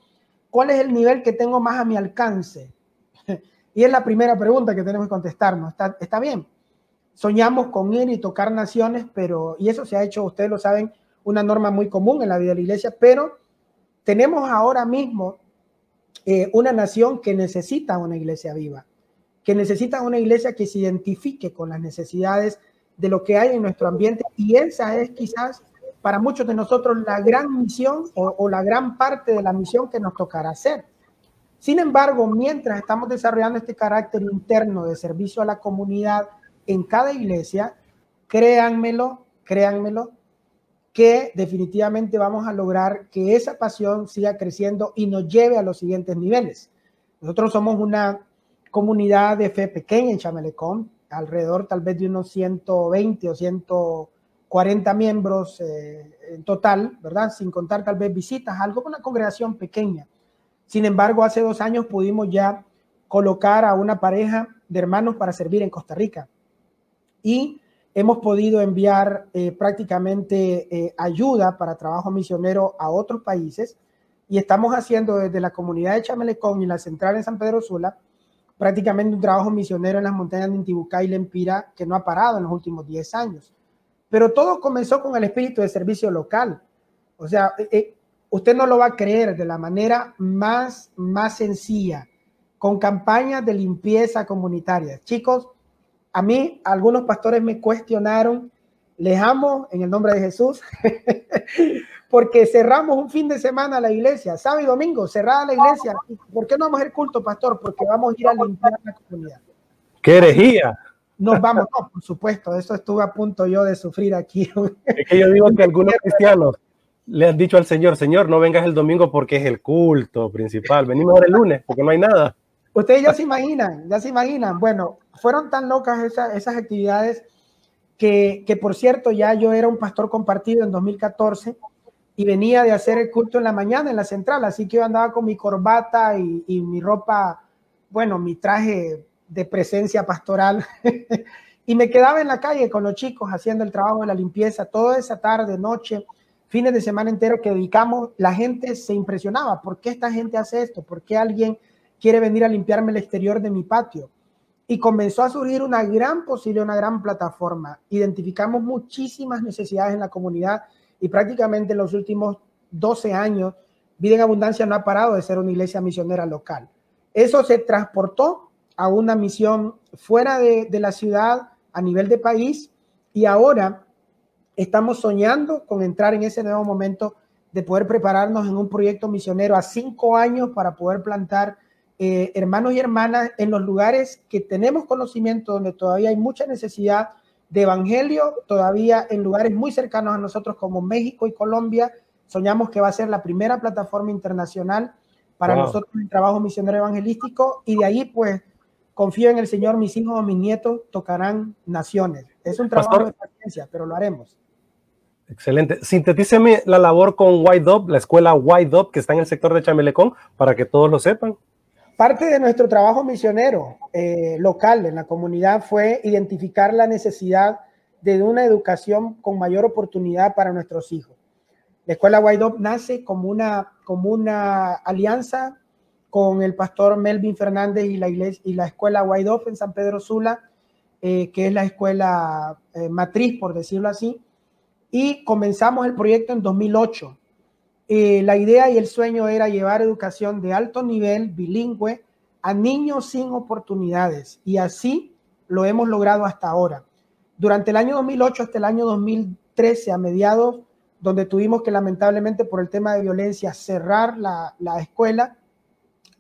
¿cuál es el nivel que tengo más a mi alcance? y es la primera pregunta que tenemos que contestarnos. Está, está bien. Soñamos con ir y tocar naciones, pero, y eso se ha hecho, ustedes lo saben, una norma muy común en la vida de la iglesia, pero tenemos ahora mismo eh, una nación que necesita una iglesia viva que necesitan una iglesia que se identifique con las necesidades de lo que hay en nuestro ambiente y esa es quizás para muchos de nosotros la gran misión o, la gran parte de la misión que nos tocará hacer. Sin embargo, mientras estamos desarrollando este carácter interno de servicio a la comunidad en cada iglesia, créanmelo, créanmelo, que definitivamente vamos a lograr que esa pasión siga creciendo y nos lleve a los siguientes niveles. Nosotros somos una comunidad de fe pequeña en Chamelecón, alrededor tal vez de unos 120 o 140 miembros eh, en total, ¿verdad? Sin contar tal vez visitas, algo con una congregación pequeña. Sin embargo, hace dos años pudimos ya colocar a una pareja de hermanos para servir en Costa Rica. Y hemos podido enviar eh, prácticamente eh, ayuda para trabajo misionero a otros países y estamos haciendo desde la comunidad de Chamelecón y la central en San Pedro Sula prácticamente un trabajo misionero en las montañas de Intibucá y Lempira que no ha parado en los últimos 10 años. Pero todo comenzó con el espíritu de servicio local. O sea, eh, usted no lo va a creer de la manera más, más sencilla, con campañas de limpieza comunitaria. Chicos, a mí algunos pastores me cuestionaron, les amo en el nombre de Jesús, porque cerramos un fin de semana la iglesia, sábado y domingo, cerrada la iglesia. ¿Por qué no vamos a culto, pastor? Porque vamos a ir a limpiar la comunidad. ¡Qué herejía! Nos vamos, no, por supuesto, eso estuve a punto yo de sufrir aquí. Es que yo digo que algunos cristianos le han dicho al Señor, Señor, no vengas el domingo porque es el culto principal, venimos el lunes porque no hay nada. Ustedes ya se imaginan, ya se imaginan. Bueno, fueron tan locas esas, esas actividades que, que, por cierto, ya yo era un pastor compartido en 2014 y venía de hacer el culto en la mañana en la central, así que yo andaba con mi corbata y, y mi ropa, bueno, mi traje de presencia pastoral y me quedaba en la calle con los chicos haciendo el trabajo de la limpieza toda esa tarde, noche, fines de semana entero que dedicamos. La gente se impresionaba, ¿por qué esta gente hace esto? ¿Por qué alguien quiere venir a limpiarme el exterior de mi patio. Y comenzó a surgir una gran posibilidad, una gran plataforma. Identificamos muchísimas necesidades en la comunidad y prácticamente en los últimos 12 años, Vida en Abundancia no ha parado de ser una iglesia misionera local. Eso se transportó a una misión fuera de, de la ciudad, a nivel de país, y ahora estamos soñando con entrar en ese nuevo momento de poder prepararnos en un proyecto misionero a cinco años para poder plantar eh, hermanos y hermanas en los lugares que tenemos conocimiento, donde todavía hay mucha necesidad de evangelio, todavía en lugares muy cercanos a nosotros como México y Colombia. Soñamos que va a ser la primera plataforma internacional para nosotros en trabajo misionero evangelístico y de ahí pues confío en el Señor, mis hijos o mis nietos tocarán naciones. Es un trabajo de paciencia, pero lo haremos. Excelente. Sintetíceme la labor con White la escuela White Up que está en el sector de Chamelecón, para que todos lo sepan. Parte de nuestro trabajo misionero eh, local en la comunidad fue identificar la necesidad de una educación con mayor oportunidad para nuestros hijos. La escuela White nace como una, como una alianza con el pastor Melvin Fernández y la, iglesia, y la escuela White en San Pedro Sula, eh, que es la escuela eh, matriz, por decirlo así, y comenzamos el proyecto en 2008 eh, la idea y el sueño era llevar educación de alto nivel, bilingüe, a niños sin oportunidades. Y así lo hemos logrado hasta ahora. Durante el año 2008 hasta el año 2013, a mediados, donde tuvimos que lamentablemente por el tema de violencia cerrar la, escuela,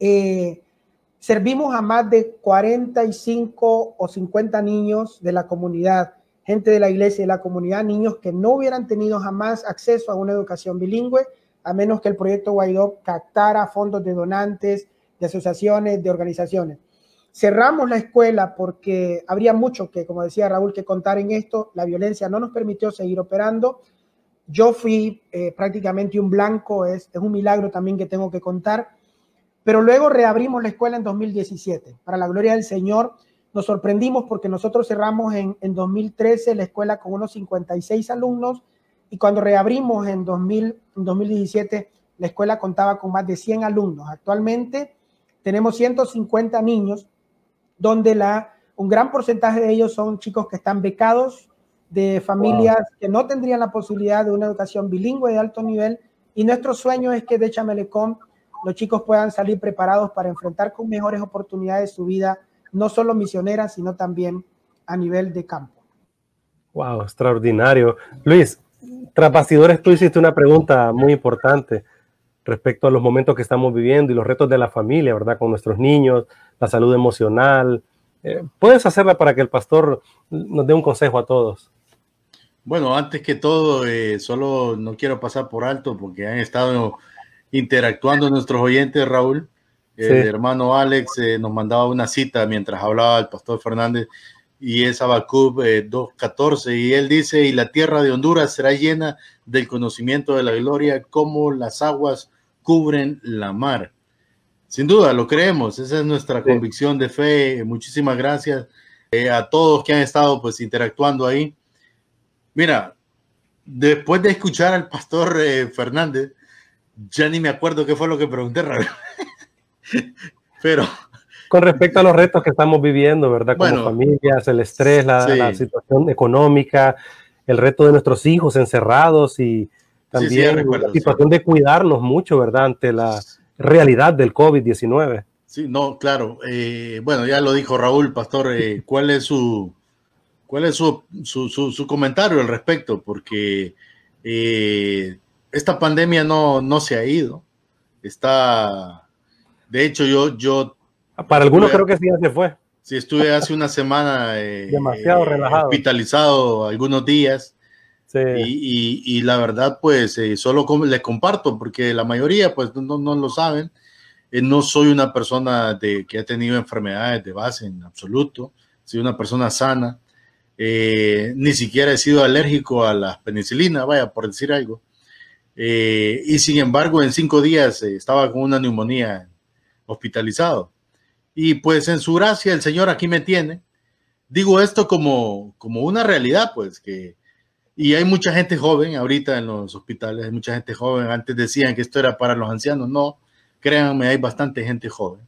eh, servimos a más de 45 o 50 niños de la comunidad, gente de la iglesia y de la comunidad, niños que no hubieran tenido jamás acceso a una educación bilingüe a menos que el proyecto Guaidó captara fondos de donantes, de asociaciones, de organizaciones. Cerramos la escuela porque habría mucho que, como decía Raúl, que contar en esto. La violencia no nos permitió seguir operando. Yo fui eh, prácticamente un blanco, es, es un milagro también que tengo que contar. Pero luego reabrimos la escuela en 2017. Para la gloria del Señor, nos sorprendimos porque nosotros cerramos en, en 2013 la escuela con unos 56 alumnos y cuando reabrimos en, 2000, 2017, la escuela contaba con más de 100 alumnos. Actualmente tenemos 150 niños, donde la, un gran porcentaje de ellos son chicos que están becados de familias que no tendrían la posibilidad de una educación bilingüe de alto nivel. Y nuestro sueño es que de Chamelecom los chicos puedan salir preparados para enfrentar con mejores oportunidades su vida, no solo misionera, sino también a nivel de campo. Wow, extraordinario. Luis, tras bastidores, tú hiciste una pregunta muy importante respecto a los momentos que estamos viviendo y los retos de la familia, ¿verdad? Con nuestros niños, la salud emocional. Eh, ¿Puedes hacerla para que el pastor nos dé un consejo a todos? Bueno, antes que todo, eh, solo no quiero pasar por alto porque han estado interactuando nuestros oyentes, Raúl. El hermano Alex eh, nos mandaba una cita mientras hablaba el pastor Fernández y es Habacuc 2.14, eh, y él dice, y la tierra de Honduras será llena del conocimiento de la gloria como las aguas cubren la mar. Sin duda, lo creemos, esa es nuestra convicción de fe. Muchísimas gracias eh, a todos que han estado pues interactuando ahí. Mira, después de escuchar al pastor eh, Fernández, ya ni me acuerdo qué fue lo que pregunté, pero... Con respecto a los retos que estamos viviendo, ¿verdad? Como familias, el estrés, la, situación económica, el reto de nuestros hijos encerrados y también la situación de cuidarnos mucho, ¿verdad? Ante la realidad del COVID-19. Sí, no, claro. Eh, bueno, ya lo dijo Raúl, pastor, eh, ¿cuál es su, cuál es su, su, comentario al respecto? Porque eh, esta pandemia no, no se ha ido. Está, de hecho, yo, yo. Para algunos creo que sí ya se fue. Sí, estuve hace una semana demasiado relajado, hospitalizado algunos días. Sí. Y, y, la verdad, pues, solo les comparto, porque la mayoría, pues, no, no lo saben eh, no soy una persona de, que ha tenido enfermedades de base en absoluto, soy una persona sana, eh, ni siquiera he sido alérgico a la penicilina, vaya, por decir algo. Eh, y sin embargo, en cinco días estaba con una neumonía hospitalizado. Y pues en su gracia el Señor aquí me tiene. Digo esto como, como una realidad, pues que... Y hay mucha gente joven ahorita en los hospitales, hay mucha gente joven. Antes decían que esto era para los ancianos, no créanme, hay bastante gente joven.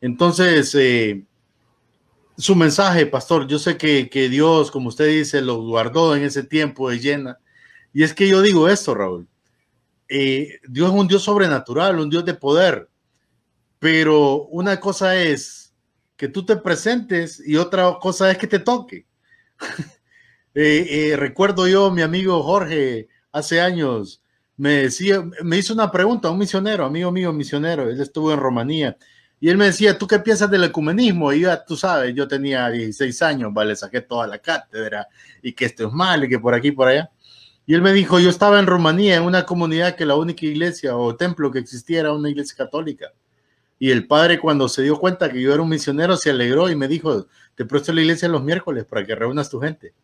Entonces, eh, su mensaje, pastor, yo sé que, Dios, como usted dice, lo guardó en ese tiempo de llena. Y es que yo digo esto, Raúl. Eh, Dios es un Dios sobrenatural, un Dios de poder. Pero una cosa es que tú te presentes y otra cosa es que te toque. Eh, recuerdo yo, mi amigo Jorge, hace años, me decía, me hizo una pregunta, un misionero, amigo mío, misionero, él estuvo en Rumanía, y él me decía, ¿tú qué piensas del ecumenismo? Y ya, tú sabes, yo tenía 16 años, vale, saqué toda la cátedra, y que esto es mal, y que por aquí, por allá. Y él me dijo, yo estaba en Rumanía, en una comunidad que la única iglesia o templo que existía era una iglesia católica. Y el padre cuando se dio cuenta que yo era un misionero se alegró y me dijo, te presto la iglesia los miércoles para que reúnas tu gente.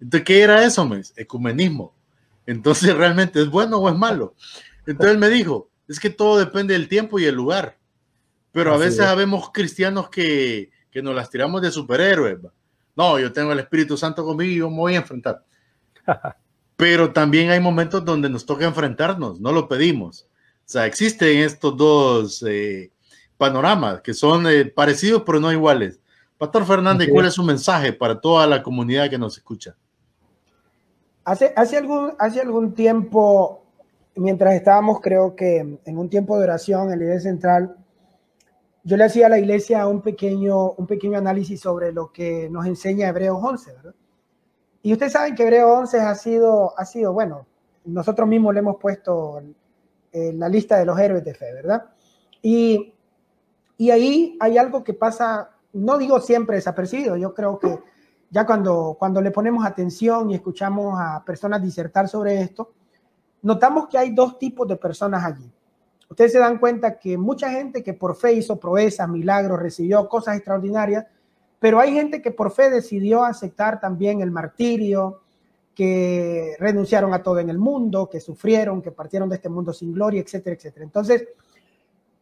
Entonces, ¿qué era eso, mes? Ecumenismo. Entonces, ¿realmente es bueno o es malo? Entonces él me dijo, es que todo depende del tiempo y el lugar. Pero a veces sabemos cristianos que, que nos las tiramos de superhéroes. No, yo tengo el Espíritu Santo conmigo y yo me voy a enfrentar. Pero también hay momentos donde nos toca enfrentarnos, no lo pedimos. O sea, existen estos dos eh, panoramas que son eh, parecidos pero no iguales. Pastor Fernández, ¿cuál es su mensaje para toda la comunidad que nos escucha? Hace, hace, algún, hace algún tiempo, mientras estábamos, creo que en un tiempo de oración en la iglesia central, yo le hacía a la iglesia un pequeño, un pequeño análisis sobre lo que nos enseña Hebreos 11, ¿verdad? Y ustedes saben que Hebreos 11 ha sido, ha sido, bueno, nosotros mismos le hemos puesto en la lista de los héroes de fe, ¿verdad? Y, y ahí hay algo que pasa, no digo siempre desapercibido, yo creo que ya cuando, cuando le ponemos atención y escuchamos a personas disertar sobre esto, notamos que hay dos tipos de personas allí. Ustedes se dan cuenta que mucha gente que por fe hizo proezas, milagros, recibió cosas extraordinarias, pero hay gente que por fe decidió aceptar también el martirio, que renunciaron a todo en el mundo, que sufrieron, que partieron de este mundo sin gloria, etcétera, etcétera. Entonces,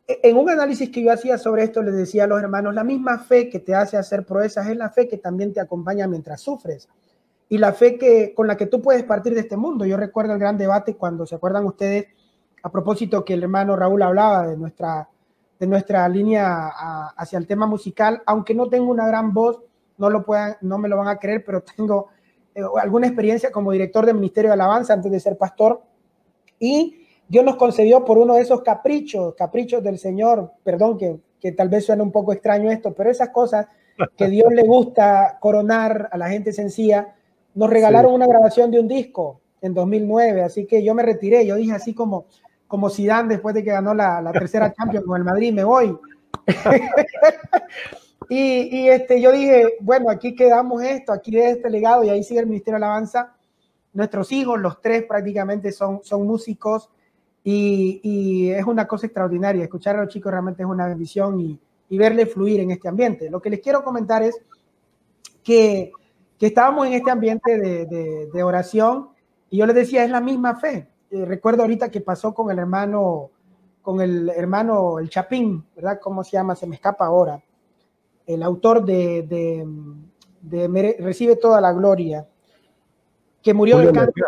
en un análisis que yo hacía sobre esto, les decía a los hermanos, la misma fe que te hace hacer proezas es la fe que también te acompaña mientras sufres y la fe que, con la que tú puedes partir de este mundo. Yo recuerdo el gran debate cuando se acuerdan ustedes, a propósito que el hermano Raúl hablaba de nuestra, de nuestra línea hacia el tema musical, aunque no tengo una gran voz, no, lo puedan, no me lo van a creer, pero tengo eh, alguna experiencia como director del Ministerio de Alabanza antes de ser pastor. Y Dios nos concedió por uno de esos caprichos, caprichos del Señor, perdón que, que tal vez suene un poco extraño esto, pero esas cosas que Dios le gusta coronar a la gente sencilla, nos regalaron una grabación de un disco en 2009, así que yo me retiré, yo dije así como, como Zidane después de que ganó la, tercera Champions con el Madrid, me voy. y, este, yo dije, bueno, aquí quedamos esto, aquí de este legado, y ahí sigue el Ministerio de Alabanza. Nuestros hijos, los tres prácticamente son, músicos, y, es una cosa extraordinaria. Escuchar a los chicos realmente es una bendición y, verle fluir en este ambiente. Lo que les quiero comentar es que, que estábamos en este ambiente de, de, oración y yo les decía, es la misma fe. Eh, recuerdo ahorita que pasó con el hermano con el hermano, el Chapín, ¿verdad? ¿Cómo se llama? Se me escapa ahora. El autor de, de, Recibe toda la gloria, que murió de cáncer.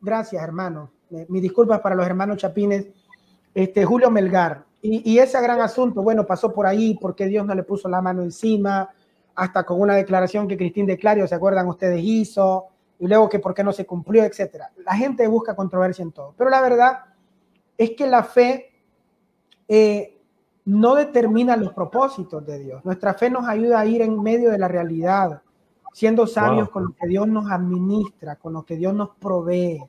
Gracias, hermano. Mis disculpas para los hermanos Chapines. Este, Julio Melgar. Y, y, ese gran asunto, bueno, pasó por ahí porque Dios no le puso la mano encima, hasta con una declaración que Cristín de Clario, ¿se acuerdan ustedes? Hizo, y luego que por qué no se cumplió, etcétera. La gente busca controversia en todo. Pero la verdad es que la fe eh, no determina los propósitos de Dios. Nuestra fe nos ayuda a ir en medio de la realidad, siendo sabios con lo que Dios nos administra, con lo que Dios nos provee.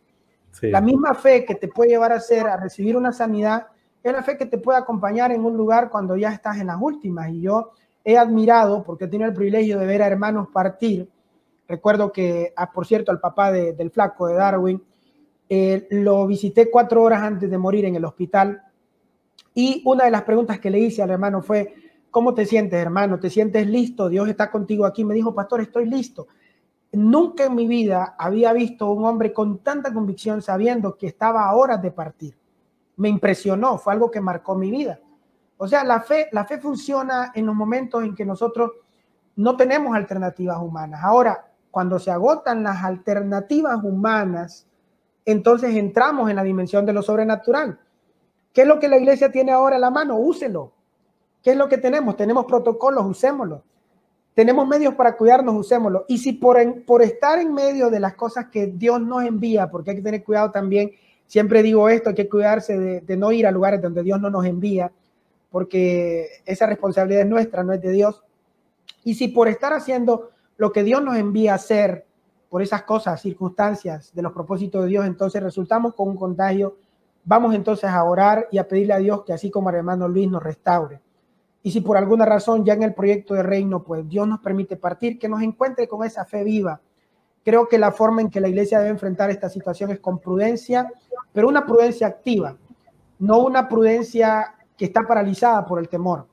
La misma fe que te puede llevar a hacer, a recibir una sanidad, es la fe que te puede acompañar en un lugar cuando ya estás en las últimas. Y yo he admirado, porque he tenido el privilegio de ver a hermanos partir. Recuerdo que, ah, por cierto, al papá del flaco de Darwin, eh, lo visité cuatro horas antes de morir en el hospital y una de las preguntas que le hice al hermano fue, ¿cómo te sientes, hermano? ¿Te sientes listo? Dios está contigo aquí. Me dijo, pastor, estoy listo. Nunca en mi vida había visto un hombre con tanta convicción sabiendo que estaba a horas de partir. Me impresionó, fue algo que marcó mi vida. O sea, la fe, la fe funciona en los momentos en que nosotros no tenemos alternativas humanas. Ahora, cuando se agotan las alternativas humanas, entonces entramos en la dimensión de lo sobrenatural. ¿Qué es lo que la iglesia tiene ahora a la mano? Úselo. ¿Qué es lo que tenemos? Tenemos protocolos, usémoslos. Tenemos medios para cuidarnos, usémoslos. Y si por, estar en medio de las cosas que Dios nos envía, porque hay que tener cuidado también, siempre digo esto, hay que cuidarse de no ir a lugares donde Dios no nos envía, porque esa responsabilidad es nuestra, no es de Dios. Y si por estar haciendo lo que Dios nos envía a hacer, por esas cosas, circunstancias de los propósitos de Dios, entonces resultamos con un contagio Vamos entonces a orar y a pedirle a Dios que así como al hermano Luis nos restaure. Y si por alguna razón ya en el proyecto de reino, pues Dios nos permite partir, que nos encuentre con esa fe viva. Creo que la forma en que la iglesia debe enfrentar esta situación es con prudencia, pero una prudencia activa, no una prudencia que está paralizada por el temor,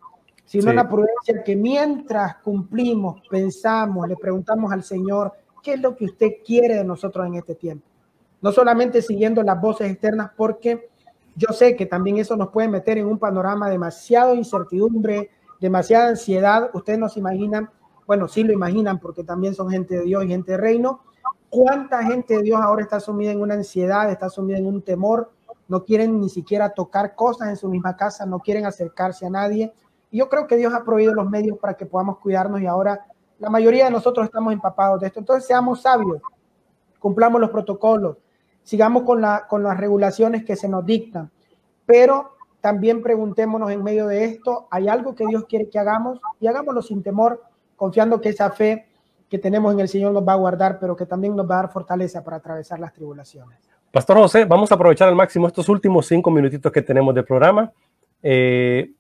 sino una prudencia que mientras cumplimos, pensamos, le preguntamos al Señor, ¿qué es lo que usted quiere de nosotros en este tiempo? no solamente siguiendo las voces externas, porque yo sé que también eso nos puede meter en un panorama demasiado incertidumbre, demasiada ansiedad. Ustedes no se imaginan, bueno, sí lo imaginan porque también son gente de Dios y gente de reino. ¿Cuánta gente de Dios ahora está sumida en una ansiedad, está sumida en un temor? No quieren ni siquiera tocar cosas en su misma casa, no quieren acercarse a nadie. Yo creo que Dios ha prohibido los medios para que podamos cuidarnos y ahora la mayoría de nosotros estamos empapados de esto. Entonces seamos sabios, cumplamos los protocolos, sigamos con, la, con las regulaciones que se nos dictan, pero también preguntémonos en medio de esto, ¿hay algo que Dios quiere que hagamos? Y hagámoslo sin temor, confiando que esa fe que tenemos en el Señor nos va a guardar, pero que también nos va a dar fortaleza para atravesar las tribulaciones. Pastor José, vamos a aprovechar al máximo estos últimos cinco minutitos que tenemos de programa. Eh,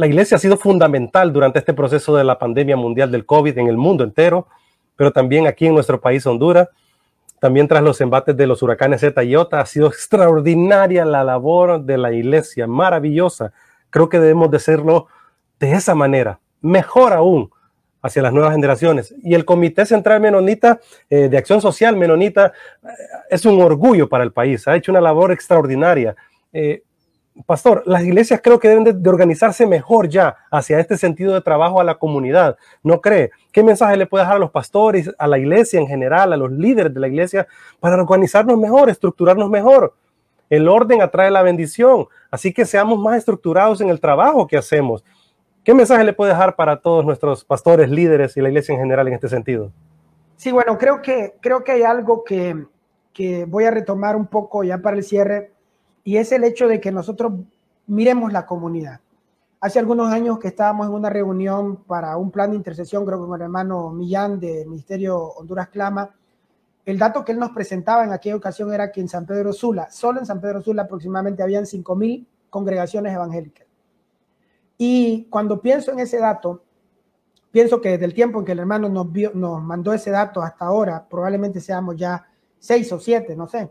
la iglesia ha sido fundamental durante este proceso de la pandemia mundial del COVID en el mundo entero, pero también aquí en nuestro país, Honduras. También tras los embates de los huracanes Zeta y Iota, ha sido extraordinaria la labor de la iglesia, maravillosa. Creo que debemos de hacerlo de esa manera, mejor aún hacia las nuevas generaciones. Y el Comité Central Menonita eh, de Acción Social Menonita eh, es un orgullo para el país, ha hecho una labor extraordinaria. Eh, pastor, las iglesias creo que deben de, organizarse mejor ya hacia este sentido de trabajo a la comunidad. ¿No cree? ¿Qué mensaje le puede dejar a los pastores, a la iglesia en general, a los líderes de la iglesia para organizarnos mejor, estructurarnos mejor? El orden atrae la bendición, así que seamos más estructurados en el trabajo que hacemos. ¿Qué mensaje le puede dejar para todos nuestros pastores, líderes y la iglesia en general en este sentido? Sí, bueno, creo que, creo que hay algo que, que voy a retomar un poco ya para el cierre y es el hecho de que nosotros miremos la comunidad. Hace algunos años que estábamos en una reunión para un plan de intercesión, creo que con el hermano Millán del Ministerio Honduras Clama, el dato que él nos presentaba en aquella ocasión era que en San Pedro Sula, solo en San Pedro Sula aproximadamente habían 5.000 congregaciones evangélicas. Y cuando pienso en ese dato, pienso que desde el tiempo en que el hermano nos, nos mandó ese dato hasta ahora, probablemente seamos ya seis o siete, no sé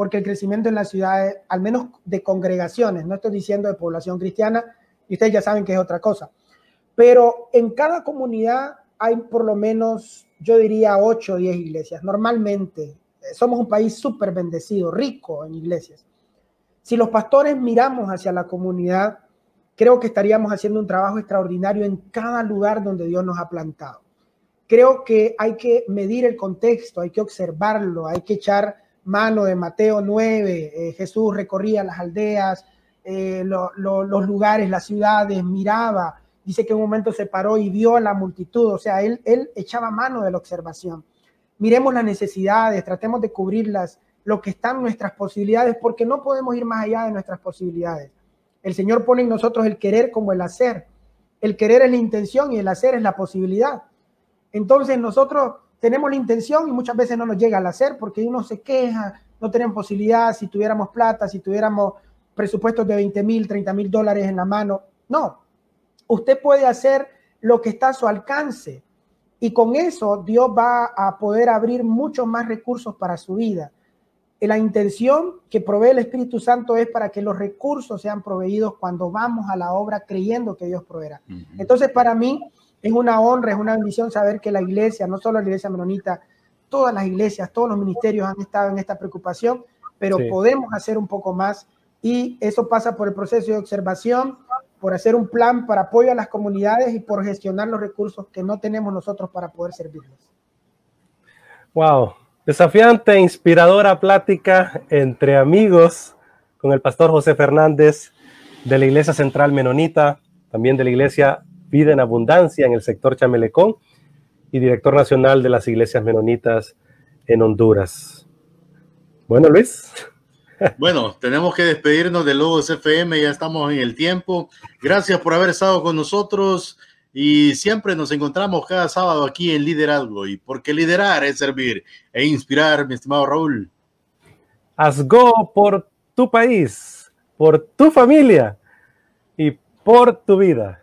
porque el crecimiento en las ciudades, al menos de congregaciones, no estoy diciendo de población cristiana, y ustedes ya saben que es otra cosa, pero en cada comunidad hay por lo menos, yo diría, 8 o 10 iglesias. Normalmente, eh, somos un país súper bendecido, rico en iglesias. Si los pastores miramos hacia la comunidad, creo que estaríamos haciendo un trabajo extraordinario en cada lugar donde Dios nos ha plantado. Creo que hay que medir el contexto, hay que observarlo, hay que echar mano de Mateo 9. Eh, Jesús recorría las aldeas, eh, los lugares, las ciudades, miraba. Dice que en un momento se paró y vio a la multitud. O sea, él, él echaba mano de la observación. Miremos las necesidades, tratemos de cubrirlas, lo que están nuestras posibilidades, porque no podemos ir más allá de nuestras posibilidades. El Señor pone en nosotros el querer como el hacer. El querer es la intención y el hacer es la posibilidad. Entonces nosotros tenemos la intención y muchas veces no nos llega al hacer porque uno se queja, no tenemos posibilidad, si tuviéramos plata, si tuviéramos presupuestos de 20 mil, 30 mil dólares en la mano. No, usted puede hacer lo que está a su alcance y con eso Dios va a poder abrir muchos más recursos para su vida. La intención que provee el Espíritu Santo es para que los recursos sean proveídos cuando vamos a la obra creyendo que Dios proveerá. Entonces, para mí, es una honra, es una bendición saber que la iglesia, no solo la iglesia menonita, todas las iglesias, todos los ministerios han estado en esta preocupación, pero podemos hacer un poco más. Y eso pasa por el proceso de observación, por hacer un plan para apoyo a las comunidades y por gestionar los recursos que no tenemos nosotros para poder servirles. Wow, desafiante e inspiradora plática entre amigos con el pastor José Fernández de la Iglesia Central Menonita, también de la Iglesia Vida en Abundancia en el sector Chamelecón y director nacional de las iglesias menonitas en Honduras. Bueno, Luis. Bueno, tenemos que despedirnos de Logos FM, ya estamos en el tiempo. Gracias por haber estado con nosotros y siempre nos encontramos cada sábado aquí en Liderazgo y porque liderar es servir e inspirar, mi estimado Raúl. Hazgo por tu país, por tu familia y por tu vida.